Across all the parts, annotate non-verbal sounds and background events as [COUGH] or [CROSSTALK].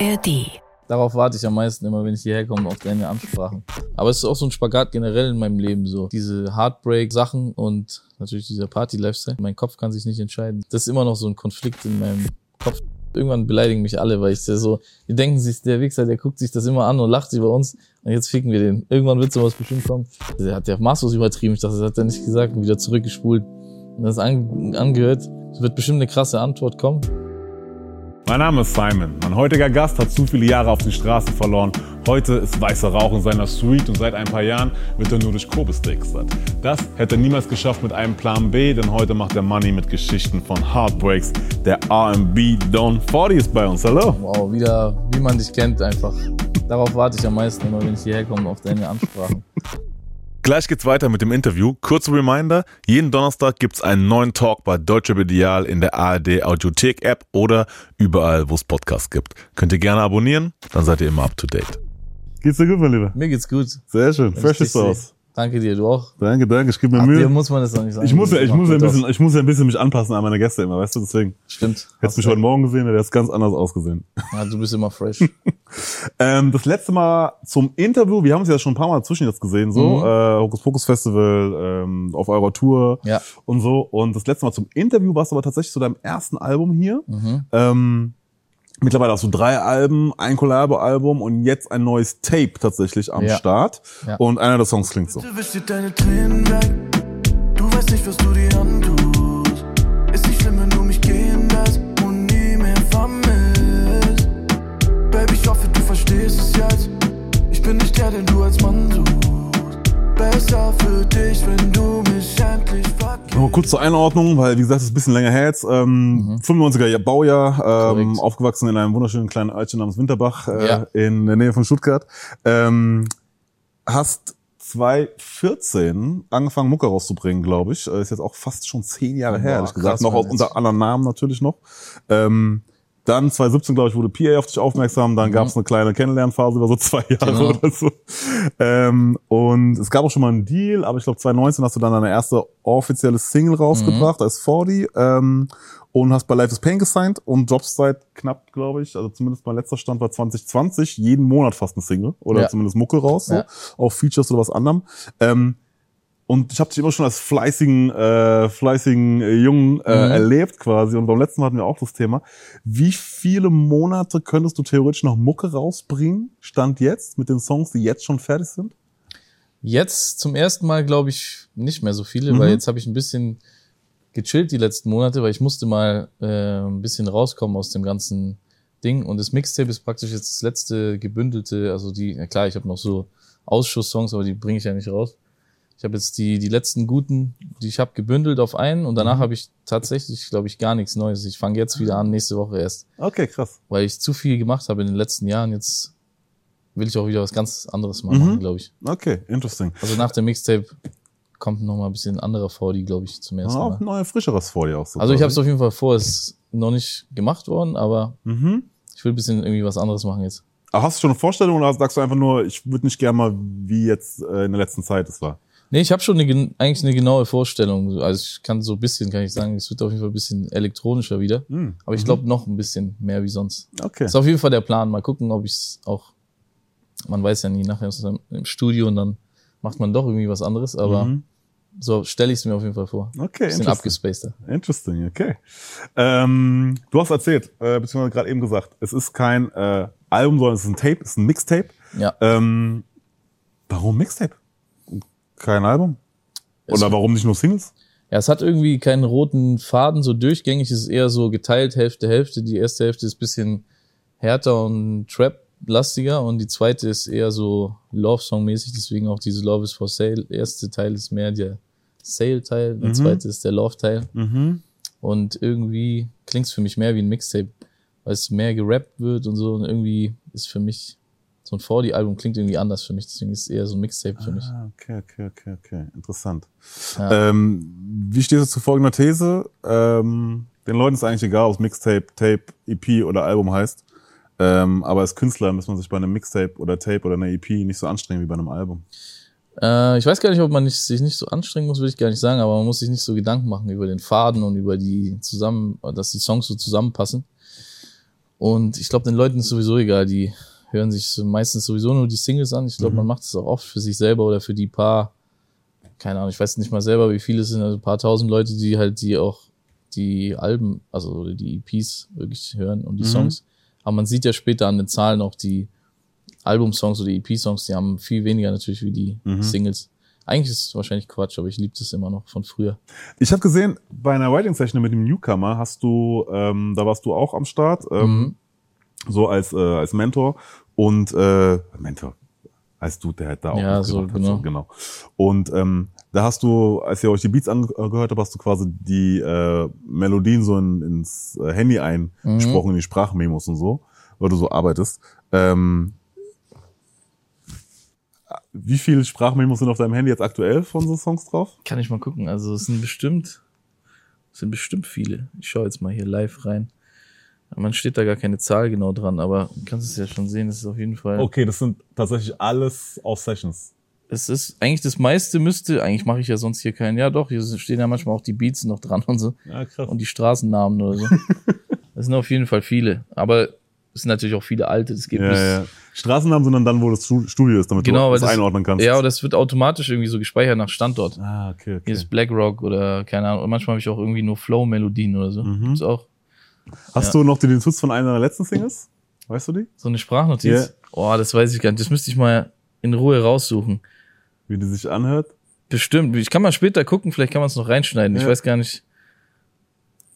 ARD. Darauf warte ich am meisten immer, wenn ich hierher komme, auf deine Ansprachen. Aber es ist auch so ein Spagat generell in meinem Leben so. Diese Heartbreak-Sachen und natürlich dieser Party-Lifestyle. Mein Kopf kann sich nicht entscheiden. Das ist immer noch so ein Konflikt in meinem Kopf. Irgendwann beleidigen mich alle, weil ich so, die denken sich, der Wichser, der guckt sich das immer an und lacht über uns und jetzt ficken wir den. Irgendwann wird sowas bestimmt kommen. Der hat ja maßlos übertrieben. Ich dachte, das hat er nicht gesagt und wieder zurückgespult. Und das an, angehört. Es wird bestimmt eine krasse Antwort kommen. Mein Name ist Simon. Mein heutiger Gast hat zu viele Jahre auf den Straßen verloren. Heute ist weißer Rauch in seiner Suite und seit ein paar Jahren wird er nur durch Kobe-Steaks satt. Das hätte er niemals geschafft mit einem Plan B, denn heute macht er Money mit Geschichten von Heartbreaks. Der R&B Don 40 ist bei uns. Hallo. Wow, wieder, wie man dich kennt einfach. Darauf warte ich am meisten immer, wenn ich hierher komme, auf deine Ansprachen. Gleich geht's weiter mit dem Interview. Kurzer Reminder, jeden Donnerstag gibt's einen neuen Talk bei Deutsche Ideal in der ARD Audiothek App oder überall, wo es Podcasts gibt. Könnt ihr gerne abonnieren, dann seid ihr immer up to date. Geht's dir gut, mein Lieber? Mir geht's gut. Sehr schön. Fresh ist aus. Danke dir, du auch. Danke, danke. Ich gebe mir Ab Mühe. dir muss man das doch nicht sagen. Ich muss ja, ich muss ja ein bisschen, aus. ich muss ja ein bisschen mich anpassen an meine Gäste immer, weißt du, deswegen. Stimmt. Hättest Hast mich recht. heute Morgen gesehen, hätte es ganz anders ausgesehen. Ja, du bist immer fresh. [LAUGHS] Ähm, das letzte Mal zum Interview, wir haben uns ja schon ein paar Mal zwischen jetzt gesehen, so, Mhm. äh, Hokus Pokus Festival, ähm, auf eurer Tour Ja. und so. Und das letzte Mal zum Interview warst du aber tatsächlich zu deinem ersten Album hier. Mhm. Ähm, mittlerweile hast du drei Alben, ein Collabo-Album und jetzt ein neues Tape tatsächlich am Ja. Start. Ja. Und einer der Songs klingt so. Du wischst dir deine Tränen weg. Du weißt nicht, was du dir antust. Ist nicht schlimm, wenn du mich gehen lässt und nie mehr vermisst. Baby, ich hoffe, du verstehst es jetzt. Ich bin nicht der, den du als Mann suchst. Besser für dich, wenn du. Nochmal kurz zur Einordnung, weil wie gesagt, es ist ein bisschen länger her jetzt. Ähm, 95er Jahr- Baujahr, ähm, Mhm. Aufgewachsen in einem wunderschönen kleinen Örtchen namens Winterbach äh, Ja. in der Nähe von Stuttgart. Ähm, hast 2014 angefangen, Mucke rauszubringen, glaube ich. Äh, Ist jetzt auch fast schon zehn Jahre her, Boah, ehrlich gesagt. krass, Noch unter anderen Namen natürlich noch. Ähm, dann 2017, glaube ich, wurde PA auf dich aufmerksam. Dann gab es eine kleine Kennenlernphase über so [LAUGHS] zwei Jahre Mhm. Genau. oder so. Ähm, und es gab auch schon mal einen Deal, aber ich glaube 2019 hast du dann deine erste offizielle Single rausgebracht, Mhm. als 40. Ähm, und hast bei Life is Pain gesigned und Jobs seit knapp, glaube ich, also zumindest mein letzter Stand war 2020, jeden Monat fast eine Single oder Ja. zumindest Mucke raus, so, Ja. auf Features oder was anderem. Ähm, und ich habe dich immer schon als fleißigen, äh, fleißigen äh, Jungen äh, Mhm. erlebt quasi. Und beim letzten Mal hatten wir auch das Thema. Wie viele Monate könntest du theoretisch noch Mucke rausbringen? Stand jetzt mit den Songs, die jetzt schon fertig sind? Jetzt zum ersten Mal glaube ich nicht mehr so viele, Mhm. weil jetzt habe ich ein bisschen gechillt die letzten Monate, weil ich musste mal äh, ein bisschen rauskommen aus dem ganzen Ding. Und das Mixtape ist praktisch jetzt das letzte gebündelte, also die, ja klar, ich habe noch so Ausschusssongs, aber die bringe ich ja nicht raus. Ich habe jetzt die, die letzten guten, die ich habe gebündelt auf einen und Mhm. danach habe ich tatsächlich, glaube ich, gar nichts Neues. Ich fange jetzt wieder an, nächste Woche erst, Okay, krass. weil ich zu viel gemacht habe in den letzten Jahren. Jetzt will ich auch wieder was ganz anderes mal Mhm. machen, glaube ich. Okay, interesting. Also nach dem Mixtape kommt noch mal ein bisschen anderer vor, die glaube ich zum ersten Auch Mal. neue, frischeres vor dir auch so. Also ich habe es auf jeden Fall vor, es ist noch nicht gemacht worden, aber Mhm. ich will ein bisschen irgendwie was anderes machen jetzt. Aber hast du schon eine Vorstellung oder sagst du einfach nur, ich würde nicht gerne mal, wie jetzt äh, in der letzten Zeit es war? Nee, ich habe schon eine, gen- eigentlich eine genaue Vorstellung. Also ich kann so ein bisschen, kann ich sagen, es wird auf jeden Fall ein bisschen elektronischer wieder. Mhm. Aber ich glaube noch ein bisschen mehr wie sonst. Okay. Ist auf jeden Fall der Plan. Mal gucken, ob ich es auch, man weiß ja nie, nachher ist es im Studio und dann macht man doch irgendwie was anderes, aber Mhm. so stelle ich es mir auf jeden Fall vor. Okay, Bisschen abgespaceder. Interesting, okay. Ähm, du hast erzählt, äh, beziehungsweise gerade eben gesagt, es ist kein äh, Album, sondern es ist ein Tape, es ist ein Mixtape. Ja. Ähm, warum Mixtape? Kein Album? Oder Es- warum nicht nur Singles? Ja, es hat irgendwie keinen roten Faden, so durchgängig es ist eher so geteilt, Hälfte, Hälfte. Die erste Hälfte ist bisschen härter und Trap-lastiger und die zweite ist eher so Love-Song-mäßig, deswegen auch diese Love is for Sale. Der erste Teil ist mehr der Sale-Teil, der Mhm. zweite ist der Love-Teil. Mhm. Und irgendwie klingt's für mich mehr wie ein Mixtape, weil es mehr gerappt wird und so und irgendwie ist für mich so ein 40-Album klingt irgendwie anders für mich, deswegen ist es eher so ein Mixtape für mich. Ah, okay, okay, okay, okay. Interessant. Ja. Ähm, wie stehst du zu folgender These? Ähm, den Leuten ist eigentlich egal, ob es Mixtape, Tape, EP oder Album heißt. Ähm, aber als Künstler muss man sich bei einem Mixtape oder Tape oder einer EP nicht so anstrengen wie bei einem Album. Äh, ich weiß gar nicht, ob man nicht, sich nicht so anstrengen muss, würde ich gar nicht sagen, aber man muss sich nicht so Gedanken machen über den Faden und über die zusammen, dass die Songs so zusammenpassen. Und ich glaube, den Leuten ist sowieso egal, die hören sich meistens sowieso nur die Singles an. Ich glaube, man macht es auch oft für sich selber oder für die paar, keine Ahnung, ich weiß nicht mal selber, wie viele es sind, also ein paar tausend Leute, die halt die auch die Alben, also oder die EPs wirklich hören und die Songs. Aber man sieht ja später an den Zahlen auch die Albumsongs oder EP-Songs, die haben viel weniger natürlich wie die Singles. Eigentlich ist es wahrscheinlich Quatsch, aber ich liebe das immer noch von früher. Ich habe gesehen, bei einer Writing Session mit dem Newcomer hast du, ähm, da warst du auch am Start, ähm, Mhm. so als äh, als Mentor und äh, Mentor, als du, der halt da auch Ja, so, hat, genau. genau. Und ähm, da hast du, als ihr euch die Beats angehört habt, hast du quasi die äh, Melodien so in, ins äh, Handy eingesprochen, in die Sprachmemos und so, weil du so arbeitest. Ähm, wie viele Sprachmemos sind auf deinem Handy jetzt aktuell von so Songs drauf? Kann ich mal gucken. Also es sind bestimmt, es sind bestimmt viele. Ich schaue jetzt mal hier live rein. Man steht da gar keine Zahl genau dran, aber du kannst es ja schon sehen, es ist auf jeden Fall. Okay, das sind tatsächlich alles auf Sessions. Es ist eigentlich das meiste müsste, eigentlich mache ich ja sonst hier keinen. Ja doch, hier stehen ja manchmal auch die Beats noch dran und so. Ja, krass. Und die Straßennamen oder so. [LAUGHS] das sind auf jeden Fall viele. Aber es sind natürlich auch viele alte. Das geht Ja, ja. Straßennamen sind dann dann, wo das Stu- Studio ist, damit Genau, du das das, einordnen kannst. Ja, oder das wird automatisch irgendwie so gespeichert nach Standort. Ah, okay, okay. Hier ist BlackRock oder keine Ahnung. Und manchmal habe ich auch irgendwie nur Flow-Melodien oder so. Mhm. Ist auch Hast du noch den Twist von einer deiner letzten Singles? Weißt du die? so eine Sprachnotiz. Ja. Oh, das weiß ich gar nicht. Das müsste ich mal in Ruhe raussuchen. Wie die sich anhört? Bestimmt. Ich kann mal später gucken, vielleicht kann man es noch reinschneiden. Ich Ja. weiß gar nicht.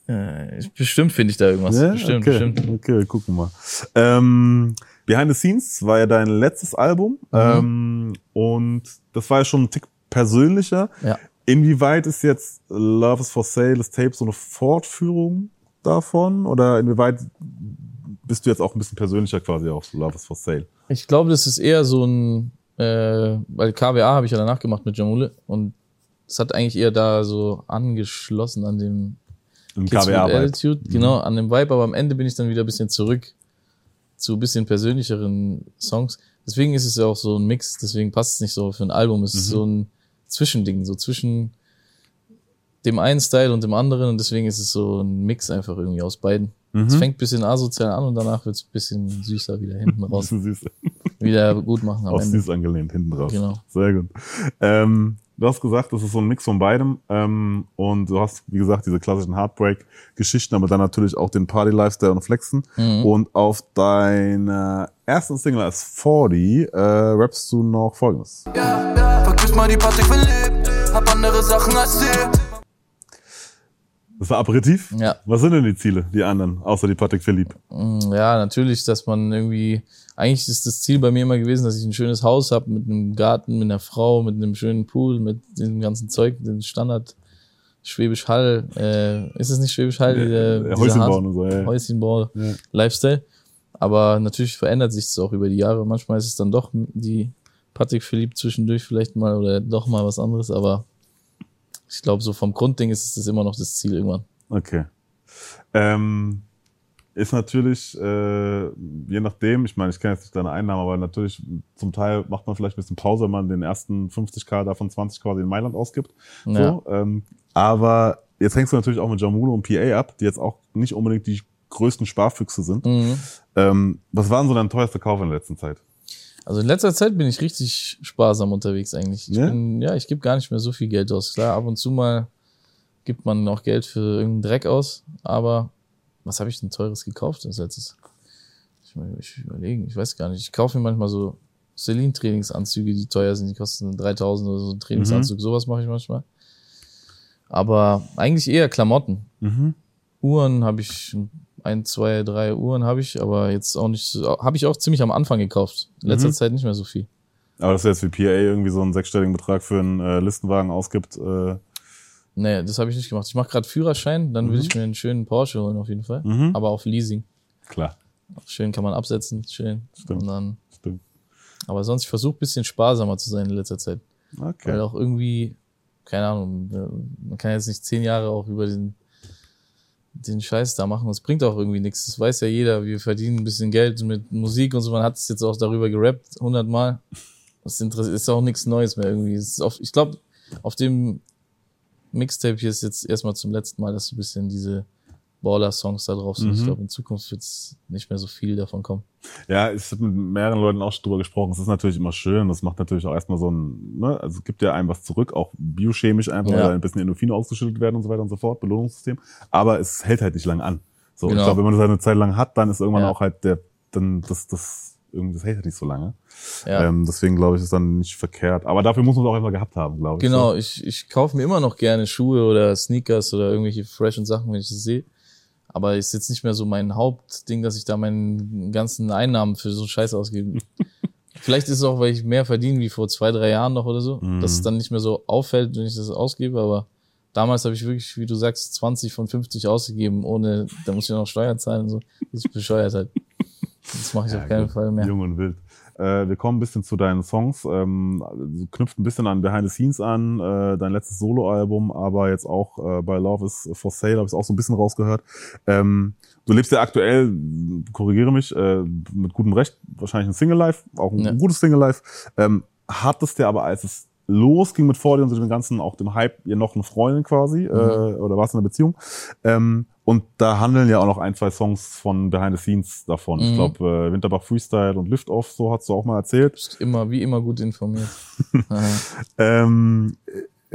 Äh, bestimmt finde ich da irgendwas. bestimmt, okay. bestimmt. Okay, gucken wir mal. Ähm, Behind the Scenes war ja dein letztes Album. Mhm. Ähm, und das war ja schon ein Tick persönlicher. Ja. Inwieweit ist jetzt Love is for Sale, das Tape, so eine Fortführung davon? Oder inwieweit bist du jetzt auch ein bisschen persönlicher quasi auf Love is for Sale? Ich glaube, das ist eher so ein, äh, weil KWA habe ich ja danach gemacht mit Jamule und es hat eigentlich eher da so angeschlossen an dem Im Kids with KWA-Vibe. Attitude, genau, an dem Vibe, aber am Ende bin ich dann wieder ein bisschen zurück zu ein bisschen persönlicheren Songs. Deswegen ist es ja auch so ein Mix, deswegen passt es nicht so für ein Album. Es ist so ein Zwischending, so zwischen dem einen Style und dem anderen und deswegen ist es so ein Mix einfach irgendwie aus beiden. Es fängt ein bisschen asozial an und danach wird es ein bisschen süßer wieder hinten [LAUGHS] raus. Süß. wieder gut machen am Auch Ende. süß angelehnt hinten drauf. Genau. Sehr gut. Ähm, du hast gesagt, das ist so ein Mix von beidem. Ähm, und du hast, wie gesagt, diese klassischen Heartbreak-Geschichten, aber dann natürlich auch den Party-Lifestyle und Flexen. Mhm. Und auf deiner ersten Single als 40 äh, rappst du noch folgendes. Ja, ja. Vergiss mal die Party verlebt. Hab andere Sachen als dir. Das war Aperitif? Ja. Was sind denn die Ziele, die anderen, außer die Patrick Philipp? Mm, Ja, natürlich, dass man irgendwie, eigentlich ist das Ziel bei mir immer gewesen, dass ich ein schönes Haus habe mit einem Garten, mit einer Frau, mit einem schönen Pool, mit dem ganzen Zeug, den Standard Schwäbisch Hall, äh, ist es nicht Schwäbisch Hall? Ja, dieser, Häuschen bauen und so, ja, ja. Häuschenbau, Ja. Lifestyle. Aber natürlich verändert sich das auch über die Jahre. Manchmal ist es dann doch die Patrick Philipp zwischendurch vielleicht mal oder doch mal was anderes, aber ich glaube, so vom Grundding ist es immer noch das Ziel irgendwann. Okay. Ähm, ist natürlich, äh, je nachdem, ich meine, ich kenne jetzt nicht deine Einnahmen, aber natürlich zum Teil macht man vielleicht ein bisschen Pause, wenn man den ersten 50k davon 20 quasi in Mailand ausgibt. Ja. So, ähm, aber jetzt hängst du natürlich auch mit Jamulo und PA ab, die jetzt auch nicht unbedingt die größten Sparfüchse sind. Mhm. Ähm, was war denn so dein teuerster Kauf in der letzten Zeit? Also in letzter Zeit bin ich richtig sparsam unterwegs eigentlich. Ich Ja? bin, ja, ich gebe gar nicht mehr so viel Geld aus. Klar, ab und zu mal gibt man noch Geld für irgendeinen Dreck aus, aber was habe ich denn teures gekauft als letztes? Ich, muss- ich überlegen, ich weiß gar nicht. Ich kaufe mir manchmal so Celine-Trainingsanzüge, die teuer sind, die kosten 3000 oder so ein Trainingsanzug, sowas mache ich manchmal. Aber eigentlich eher Klamotten. Mhm. Uhren habe ich ein, zwei, drei Uhren habe ich, aber jetzt auch nicht so, habe ich auch ziemlich am Anfang gekauft. In letzter Mhm. Zeit nicht mehr so viel. Aber dass jetzt wie PA irgendwie so einen sechsstelligen Betrag für einen äh, Listenwagen ausgibt, äh, Nee, das habe ich nicht gemacht. Ich mache gerade Führerschein, dann will ich mir einen schönen Porsche holen auf jeden Fall. Mhm. Aber auf Leasing. klar, Schön kann man absetzen, schön. Stimmt. Und dann, stimmt. aber sonst, ich versuche bisschen sparsamer zu sein in letzter Zeit. Okay. Weil auch irgendwie, keine Ahnung, äh, man kann jetzt nicht zehn Jahre auch über den, den Scheiß da machen. Es bringt auch irgendwie nichts. Das weiß ja jeder. Wir verdienen ein bisschen Geld mit Musik und so. Man hat es jetzt auch darüber gerappt, hundertmal. Das ist auch nichts Neues mehr irgendwie. Auf, ich glaube, auf dem Mixtape hier ist jetzt erstmal zum letzten Mal, dass so ein bisschen diese Baller-Songs da drauf sind. Mhm. Ich glaube, in Zukunft wird es nicht mehr so viel davon kommen. Ja, ich habe mit mehreren Leuten auch schon drüber gesprochen. Es ist natürlich immer schön. Das macht natürlich auch erstmal so ein, ne, also gibt ja einem was zurück, auch biochemisch einfach, Ja. weil ein bisschen Endorphine ausgeschüttet werden und so weiter und so fort, Belohnungssystem. Aber es hält halt nicht lange an. So, Genau. ich glaube, wenn man das halt eine Zeit lang hat, dann ist irgendwann Ja. auch halt der, dann das, das, irgendwie, das hält halt nicht so lange. Ja. Ähm, deswegen glaube ich, ist dann nicht verkehrt. Aber dafür muss man es auch einfach gehabt haben, glaube ich. Genau, So. ich, ich kaufe mir immer noch gerne Schuhe oder Sneakers oder irgendwelche freshen Sachen, wenn ich das sehe. Aber ist jetzt nicht mehr so mein Hauptding, dass ich da meinen ganzen Einnahmen für so Scheiß ausgebe. [LAUGHS] Vielleicht ist es auch, weil ich mehr verdiene wie vor zwei, drei Jahren noch oder so, Mhm. dass es dann nicht mehr so auffällt, wenn ich das ausgebe. Aber damals habe ich wirklich, wie du sagst, 20 von 50 ausgegeben, ohne, da muss ich noch Steuern zahlen und so. Das ist bescheuert halt. Das mache ich Ja, auf keinen gut. Fall mehr. Jung und wild. Äh, wir kommen ein bisschen zu deinen Songs. Ähm, du knüpft ein bisschen an Behind the Scenes an, äh, dein letztes Soloalbum, aber jetzt auch äh, bei Love is for Sale habe ich auch so ein bisschen rausgehört. Ähm, du lebst ja aktuell, korrigiere mich, äh, mit gutem Recht, wahrscheinlich ein Single Life, auch ein Ja. gutes Single Life. Ähm, hattest du aber, als es losging mit vor dir und dem ganzen, auch dem Hype, ihr noch eine Freundin quasi, äh, oder warst du in einer Beziehung? Ähm, und da handeln ja auch noch ein, zwei Songs von Behind the Scenes davon. Ich Mhm. glaube, äh, Winterbach Freestyle und Lift Off, so hast du auch mal erzählt. Immer, wie immer gut informiert. [LAUGHS] Ähm, äh,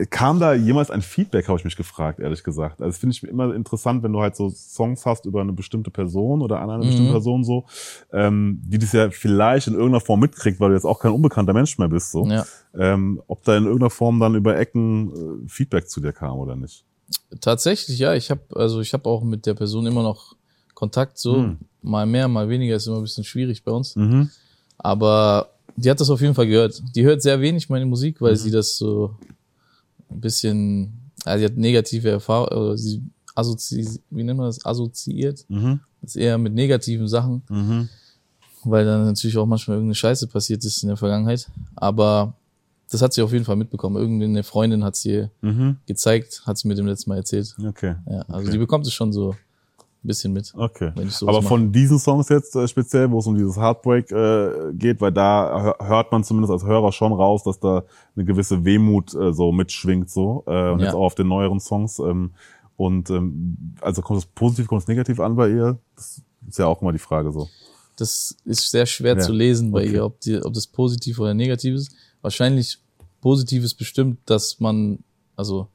kam da jemals ein Feedback, habe ich mich gefragt, ehrlich gesagt. Also das finde ich immer interessant, wenn du halt so Songs hast über eine bestimmte Person oder an eine Mhm. bestimmte Person so, ähm, die das ja vielleicht in irgendeiner Form mitkriegt, weil du jetzt auch kein unbekannter Mensch mehr bist, so. ja. Ähm, ob da in irgendeiner Form dann über Ecken äh, Feedback zu dir kam oder nicht. Tatsächlich, ja. Ich habe also ich habe auch mit der Person immer noch Kontakt. So Hm. mal mehr, mal weniger ist immer ein bisschen schwierig bei uns. Mhm. Aber die hat das auf jeden Fall gehört. Die hört sehr wenig meine Musik, weil Mhm. sie das so ein bisschen, also sie hat negative Erfahrungen, oder sie assozi, wie nennt man das, assoziiert. Mhm. Das ist eher mit negativen Sachen, Mhm. weil dann natürlich auch manchmal irgendeine Scheiße passiert ist in der Vergangenheit. Aber das hat sie auf jeden Fall mitbekommen. Irgendeine Freundin hat sie Mhm. gezeigt, hat sie mir dem letzten Mal erzählt. Okay. Ja, also Okay. die bekommt es schon so ein bisschen mit. Okay. Aber von diesen Songs jetzt äh, speziell, wo es um dieses Heartbreak äh, geht, weil da hör- hört man zumindest als Hörer schon raus, dass da eine gewisse Wehmut äh, so mitschwingt so äh, und Ja. jetzt auch auf den neueren Songs. Ähm, und ähm, also kommt es positiv, kommt es negativ an bei ihr? Das ist ja auch immer die Frage so. Das ist sehr schwer Ja, zu lesen bei okay. ihr, ob, die, ob das positiv oder negativ ist. Wahrscheinlich positiv ist bestimmt, dass man, also,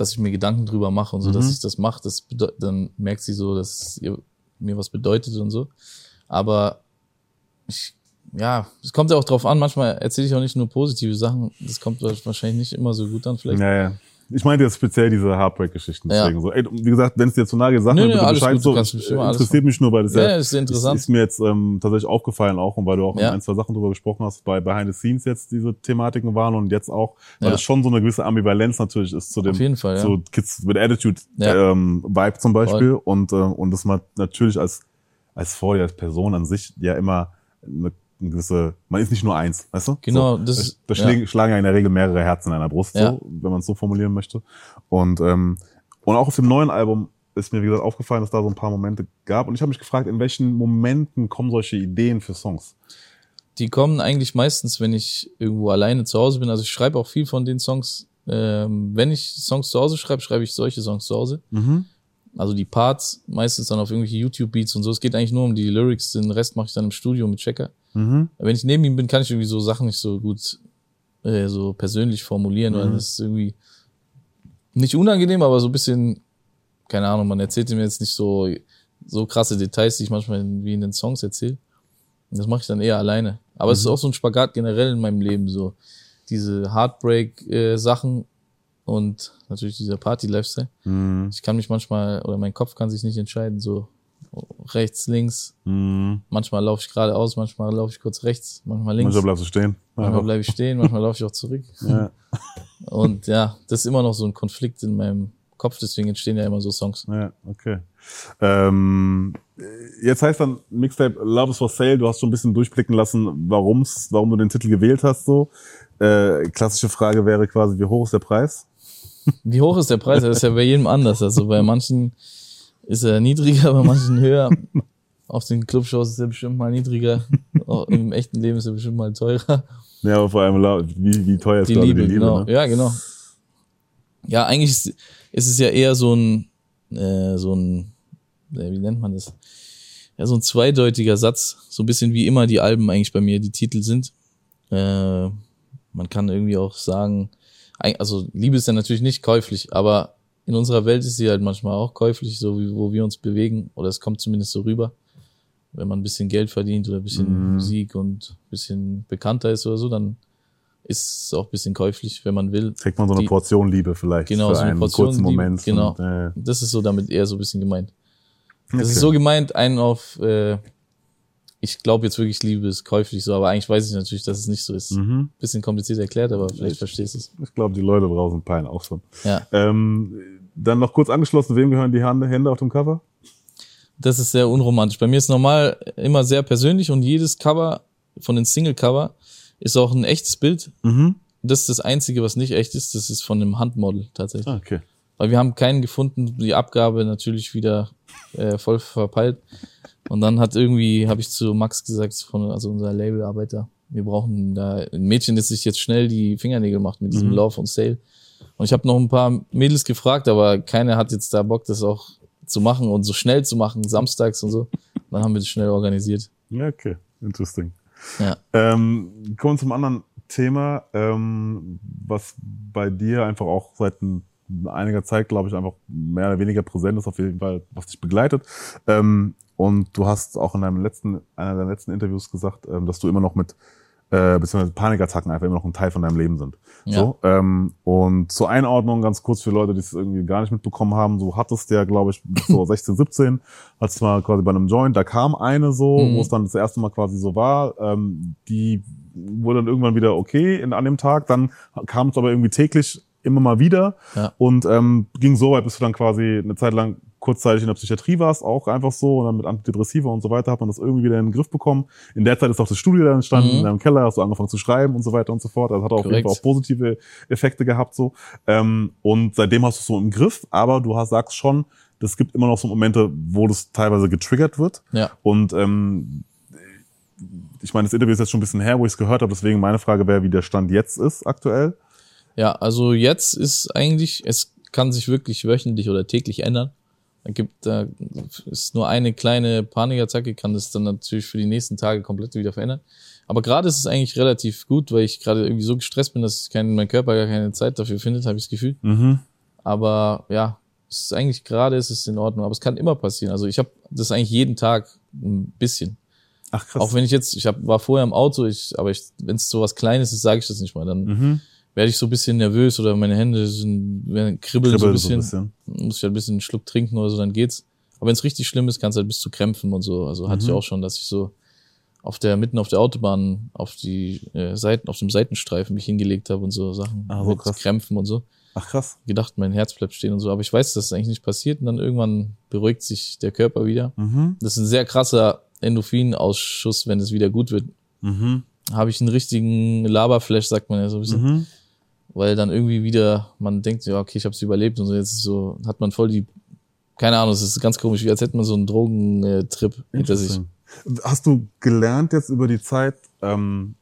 dass ich mir Gedanken drüber mache und so, Mhm. dass ich das mache, das dann merkt sie so, dass ihr mir was bedeutet und so. Aber ich, ja, es kommt ja auch drauf an, manchmal erzähle ich auch nicht nur positive Sachen, das kommt wahrscheinlich nicht immer so gut an, vielleicht. Ja, ja. Ich meinte jetzt speziell diese Heartbreak-Geschichten. Ja. Deswegen so. Ey, wie gesagt, wenn es dir zu nahe gesagt Nö, wird, bitte Bescheid gut, so. alles interessiert mich nur, weil das Ja, ja, ja, ist interessant. Ist, ist mir jetzt ähm, tatsächlich aufgefallen auch und weil du auch Ja. ein, zwei Sachen drüber gesprochen hast, bei Behind the Scenes jetzt diese Thematiken waren und jetzt auch, weil Ja. das schon so eine gewisse Ambivalenz natürlich ist zu dem Auf jeden Fall, ja. so Kids with Attitude Ja. ähm, Vibe zum Beispiel und äh, und das man natürlich als als Vorlieb, als Person an sich ja immer eine, eine gewisse, man ist nicht nur eins, weißt du? Genau, so, das da, ja. schlagen, schlagen ja in der Regel mehrere Herzen in einer Brust, Ja. so, wenn man es so formulieren möchte. Und ähm, und auch auf dem neuen Album ist mir, wie gesagt, aufgefallen, dass da so ein paar Momente gab. Und ich habe mich gefragt, in welchen Momenten kommen solche Ideen für Songs? Die kommen eigentlich meistens, wenn ich irgendwo alleine zu Hause bin. Also ich schreibe auch viel von den Songs. Ähm, wenn ich Songs zu Hause schreibe, schreibe ich solche Songs zu Hause. Mhm. Also die Parts meistens dann auf irgendwelche YouTube-Beats und so. Es geht eigentlich nur um die Lyrics. Den Rest mache ich dann im Studio mit Checker. Mhm. Wenn ich neben ihm bin, kann ich irgendwie so Sachen nicht so gut äh, so persönlich formulieren, weil Mhm. das ist irgendwie nicht unangenehm, aber so ein bisschen, keine Ahnung, man erzählt mir jetzt nicht so, so krasse Details, die ich manchmal in, wie in den Songs erzähle. Und das mache ich dann eher alleine. Aber es ist auch so ein Spagat generell in meinem Leben, so diese Heartbreak-Sachen und natürlich dieser Party-Lifestyle. Mhm. Ich kann mich manchmal, oder mein Kopf kann sich nicht entscheiden, so rechts, links. Mhm. Manchmal laufe ich geradeaus, manchmal laufe ich kurz rechts, manchmal links. Manchmal bleibst du stehen. Manchmal bleibe ich stehen, manchmal laufe ich auch zurück. [LAUGHS] ja. Und ja, das ist immer noch so ein Konflikt in meinem Kopf, deswegen entstehen ja immer so Songs. Ja, okay. Ähm, jetzt heißt dann Mixtape Love is for Sale. Du hast schon ein bisschen durchblicken lassen, warum's, warum du den Titel gewählt hast. So äh, klassische Frage wäre quasi, wie hoch ist der Preis? Wie hoch ist der Preis? Das ist ja bei jedem anders. Also bei manchen ist er niedriger, bei manchen höher. Auf den Clubshows ist er bestimmt mal niedriger. Auch Im echten Leben ist er bestimmt mal teurer. Ja, aber vor allem wie, wie teuer ist Die Liebe, die Liebe. genau. Ne? Ja, genau. Ja, eigentlich ist, ist es ja eher so ein, äh, so ein, äh, wie nennt man das? Ja, so ein zweideutiger Satz, so ein bisschen wie immer die Alben eigentlich bei mir die Titel sind. Äh, man kann irgendwie auch sagen, also Liebe ist ja natürlich nicht käuflich, aber in unserer Welt ist sie halt manchmal auch käuflich, so wie wo wir uns bewegen, oder es kommt zumindest so rüber. Wenn man ein bisschen Geld verdient oder ein bisschen Mhm. Musik und ein bisschen bekannter ist oder so, dann ist es auch ein bisschen käuflich, wenn man will. Kriegt man so eine Die- Portion Liebe vielleicht Genau, für so eine einen Portion kurzen Liebe, Moment. genau. Und, äh, Das ist so damit eher so ein bisschen gemeint. Das okay. ist so gemeint, einen auf, äh, ich glaube jetzt wirklich, Liebe ist käuflich so, aber eigentlich weiß ich natürlich, dass es nicht so ist. Mhm. Bisschen kompliziert erklärt, aber vielleicht verstehst du es. Ich glaube, die Leute draußen peilen auch schon. Ja, Ähm, dann noch kurz angeschlossen, wem gehören die Hände, Hände auf dem Cover? das ist sehr unromantisch. Bei mir ist normal immer sehr persönlich und jedes Cover von den Single-Cover ist auch ein echtes Bild. Mhm. Das ist das Einzige, was nicht echt ist. Das ist von einem Handmodel tatsächlich. Ah, okay. Weil wir haben keinen gefunden, die Abgabe natürlich wieder äh, voll verpeilt. Und dann hat irgendwie, habe ich zu Max gesagt, von, also unser Labelarbeiter, wir brauchen da ein Mädchen, das sich jetzt schnell die Fingernägel macht mit diesem Mhm. Love und Sale. Und ich habe noch ein paar Mädels gefragt, aber keiner hat jetzt da Bock, das auch zu machen und so schnell zu machen, samstags und so. Dann haben wir das schnell organisiert. Ja, okay. Interesting. Ja. Ähm, kommen wir zum anderen Thema, ähm, was bei dir einfach auch seit ein, einiger Zeit, glaube ich, einfach mehr oder weniger präsent ist, auf jeden Fall, was dich begleitet. Ähm, und du hast auch in deinem letzten, einer deiner letzten Interviews gesagt, ähm, dass du immer noch mit, äh, beziehungsweise Panikattacken einfach immer noch ein Teil von deinem Leben sind. Ja. So, ähm, und zur Einordnung ganz kurz für Leute, die es irgendwie gar nicht mitbekommen haben, [LAUGHS] so hattest du ja, glaube ich, so 16, 17, als mal quasi bei einem Joint, da kam eine so, Mhm. wo es dann das erste Mal quasi so war, ähm, die wurde dann irgendwann wieder okay in, an dem Tag, dann kam es aber irgendwie täglich immer mal wieder Ja. und ähm, ging so weit, bis du dann quasi eine Zeit lang kurzzeitig in der Psychiatrie warst, auch einfach so, und dann mit Antidepressiva und so weiter hat man das irgendwie wieder in den Griff bekommen. In der Zeit ist auch das Studio dann entstanden, Mhm. in deinem Keller hast du angefangen zu schreiben und so weiter und so fort. Also hat auch auf jeden. Fall auch positive Effekte gehabt so. Ähm, und seitdem hast du es so im Griff, aber du hast, sagst schon, es gibt immer noch so Momente, wo das teilweise getriggert wird. Ja. Und ähm, ich meine, das Interview ist jetzt schon ein bisschen her, wo ich es gehört habe, deswegen meine Frage wäre, wie der Stand jetzt ist aktuell. Ja, also jetzt ist eigentlich, es kann sich wirklich wöchentlich oder täglich ändern. Da gibt, da ist nur eine kleine Panikattacke, kann das dann natürlich für die nächsten Tage komplett wieder verändern. Aber gerade ist es eigentlich relativ gut, weil ich gerade irgendwie so gestresst bin, dass kein, mein Körper gar keine Zeit dafür findet, habe ich das Gefühl. Mhm. Aber ja, es ist eigentlich gerade ist es in Ordnung. Aber es kann immer passieren. Also ich habe das eigentlich jeden Tag ein bisschen. Ach krass. Auch wenn ich jetzt, ich hab, war vorher im Auto, ich, aber ich, wenn es so was Kleines ist, sage ich das nicht mal. Dann mhm. Werde ich so ein bisschen nervös oder meine Hände sind, werden, kribbeln so ein Kribbelt bisschen. Muss ich halt ein bisschen einen Schluck trinken oder so, dann geht's. Aber wenn es richtig schlimm ist, kann es halt bis zu Krämpfen und so. Also hatte ich Mhm. auch schon, dass ich so auf der, mitten auf der Autobahn, auf die äh, Seiten, auf dem Seitenstreifen mich hingelegt habe und so Sachen Ah, so mit krass. Krämpfen und so. Ach krass. Gedacht, mein Herz bleibt stehen und so. Aber ich weiß, dass das eigentlich nicht passiert und dann irgendwann beruhigt sich der Körper wieder. Mhm. Das ist ein sehr krasser Endorphinausschuss, wenn es wieder gut wird. Mhm. Habe ich einen richtigen Laberflash, sagt man ja so ein bisschen Mhm. Weil dann irgendwie wieder man denkt, ja, okay, ich habe es überlebt und so jetzt ist so hat man voll die keine Ahnung, es ist ganz komisch, wie als hätte man so einen Drogentrip hinter sich. Hast du gelernt jetzt über die Zeit, ähm,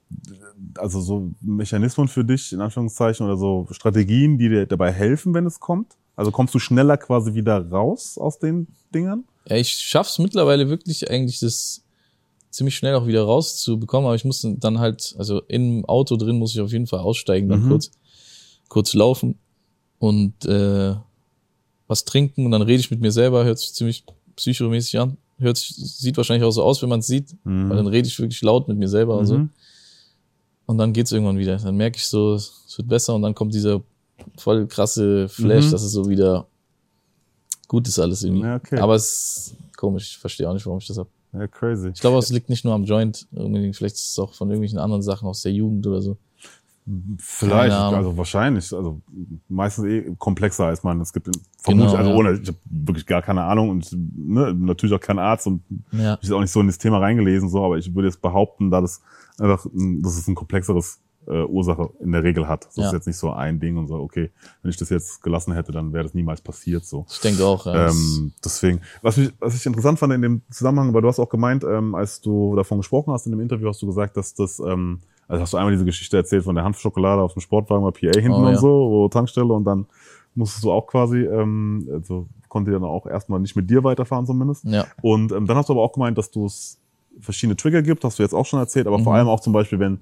also so Mechanismen für dich, in Anführungszeichen, oder so Strategien, die dir dabei helfen, wenn es kommt? Also kommst du schneller quasi wieder raus aus den Dingern? Ja, ich schaff's mittlerweile wirklich eigentlich das ziemlich schnell auch wieder rauszubekommen, aber ich muss dann halt, also im Auto drin muss ich auf jeden Fall aussteigen, dann Mhm. kurz, kurz laufen und äh, was trinken und dann rede ich mit mir selber, hört sich ziemlich psychomäßig an. Hört sich, sieht wahrscheinlich auch so aus, wenn man es sieht, Mhm. weil dann rede ich wirklich laut mit mir selber und so. Mhm. Und dann geht's irgendwann wieder. Dann merke ich so, es wird besser und dann kommt dieser voll krasse Flash, Mhm. dass es so wieder gut ist alles irgendwie. Ja, okay. Aber es ist komisch, ich verstehe auch nicht, warum ich das hab. Ja, crazy. Ich glaube, es liegt nicht nur am Joint, unbedingt, vielleicht ist es auch von irgendwelchen anderen Sachen aus der Jugend oder so. Vielleicht, also wahrscheinlich, also meistens eh komplexer als man. Es gibt vermutlich, Genau, also ja. ohne, ich habe wirklich gar keine Ahnung und ne, natürlich auch kein Arzt und Ja. ich habe auch nicht so in das Thema reingelesen, so, aber ich würde jetzt behaupten, da das einfach, ein- dass es ein komplexeres äh, Ursache in der Regel hat. Das Ja. ist jetzt nicht so ein Ding und so, okay, wenn ich das jetzt gelassen hätte, dann wäre das niemals passiert. So. Ich denke auch, ja. Ähm, deswegen, was ich, was ich interessant fand in dem Zusammenhang, weil du hast auch gemeint, ähm, als du davon gesprochen hast in dem Interview, hast du gesagt, dass das, ähm, also hast du einmal diese Geschichte erzählt von der Hanfschokolade auf dem Sportwagen bei PA hinten Oh, und ja. so, wo Tankstelle und dann musstest du auch quasi, ähm, also konnte dann auch erstmal nicht mit dir weiterfahren zumindest. Ja. Und ähm, dann hast du aber auch gemeint, dass du es verschiedene Trigger gibt, hast du jetzt auch schon erzählt, aber vor Mhm. allem auch zum Beispiel, wenn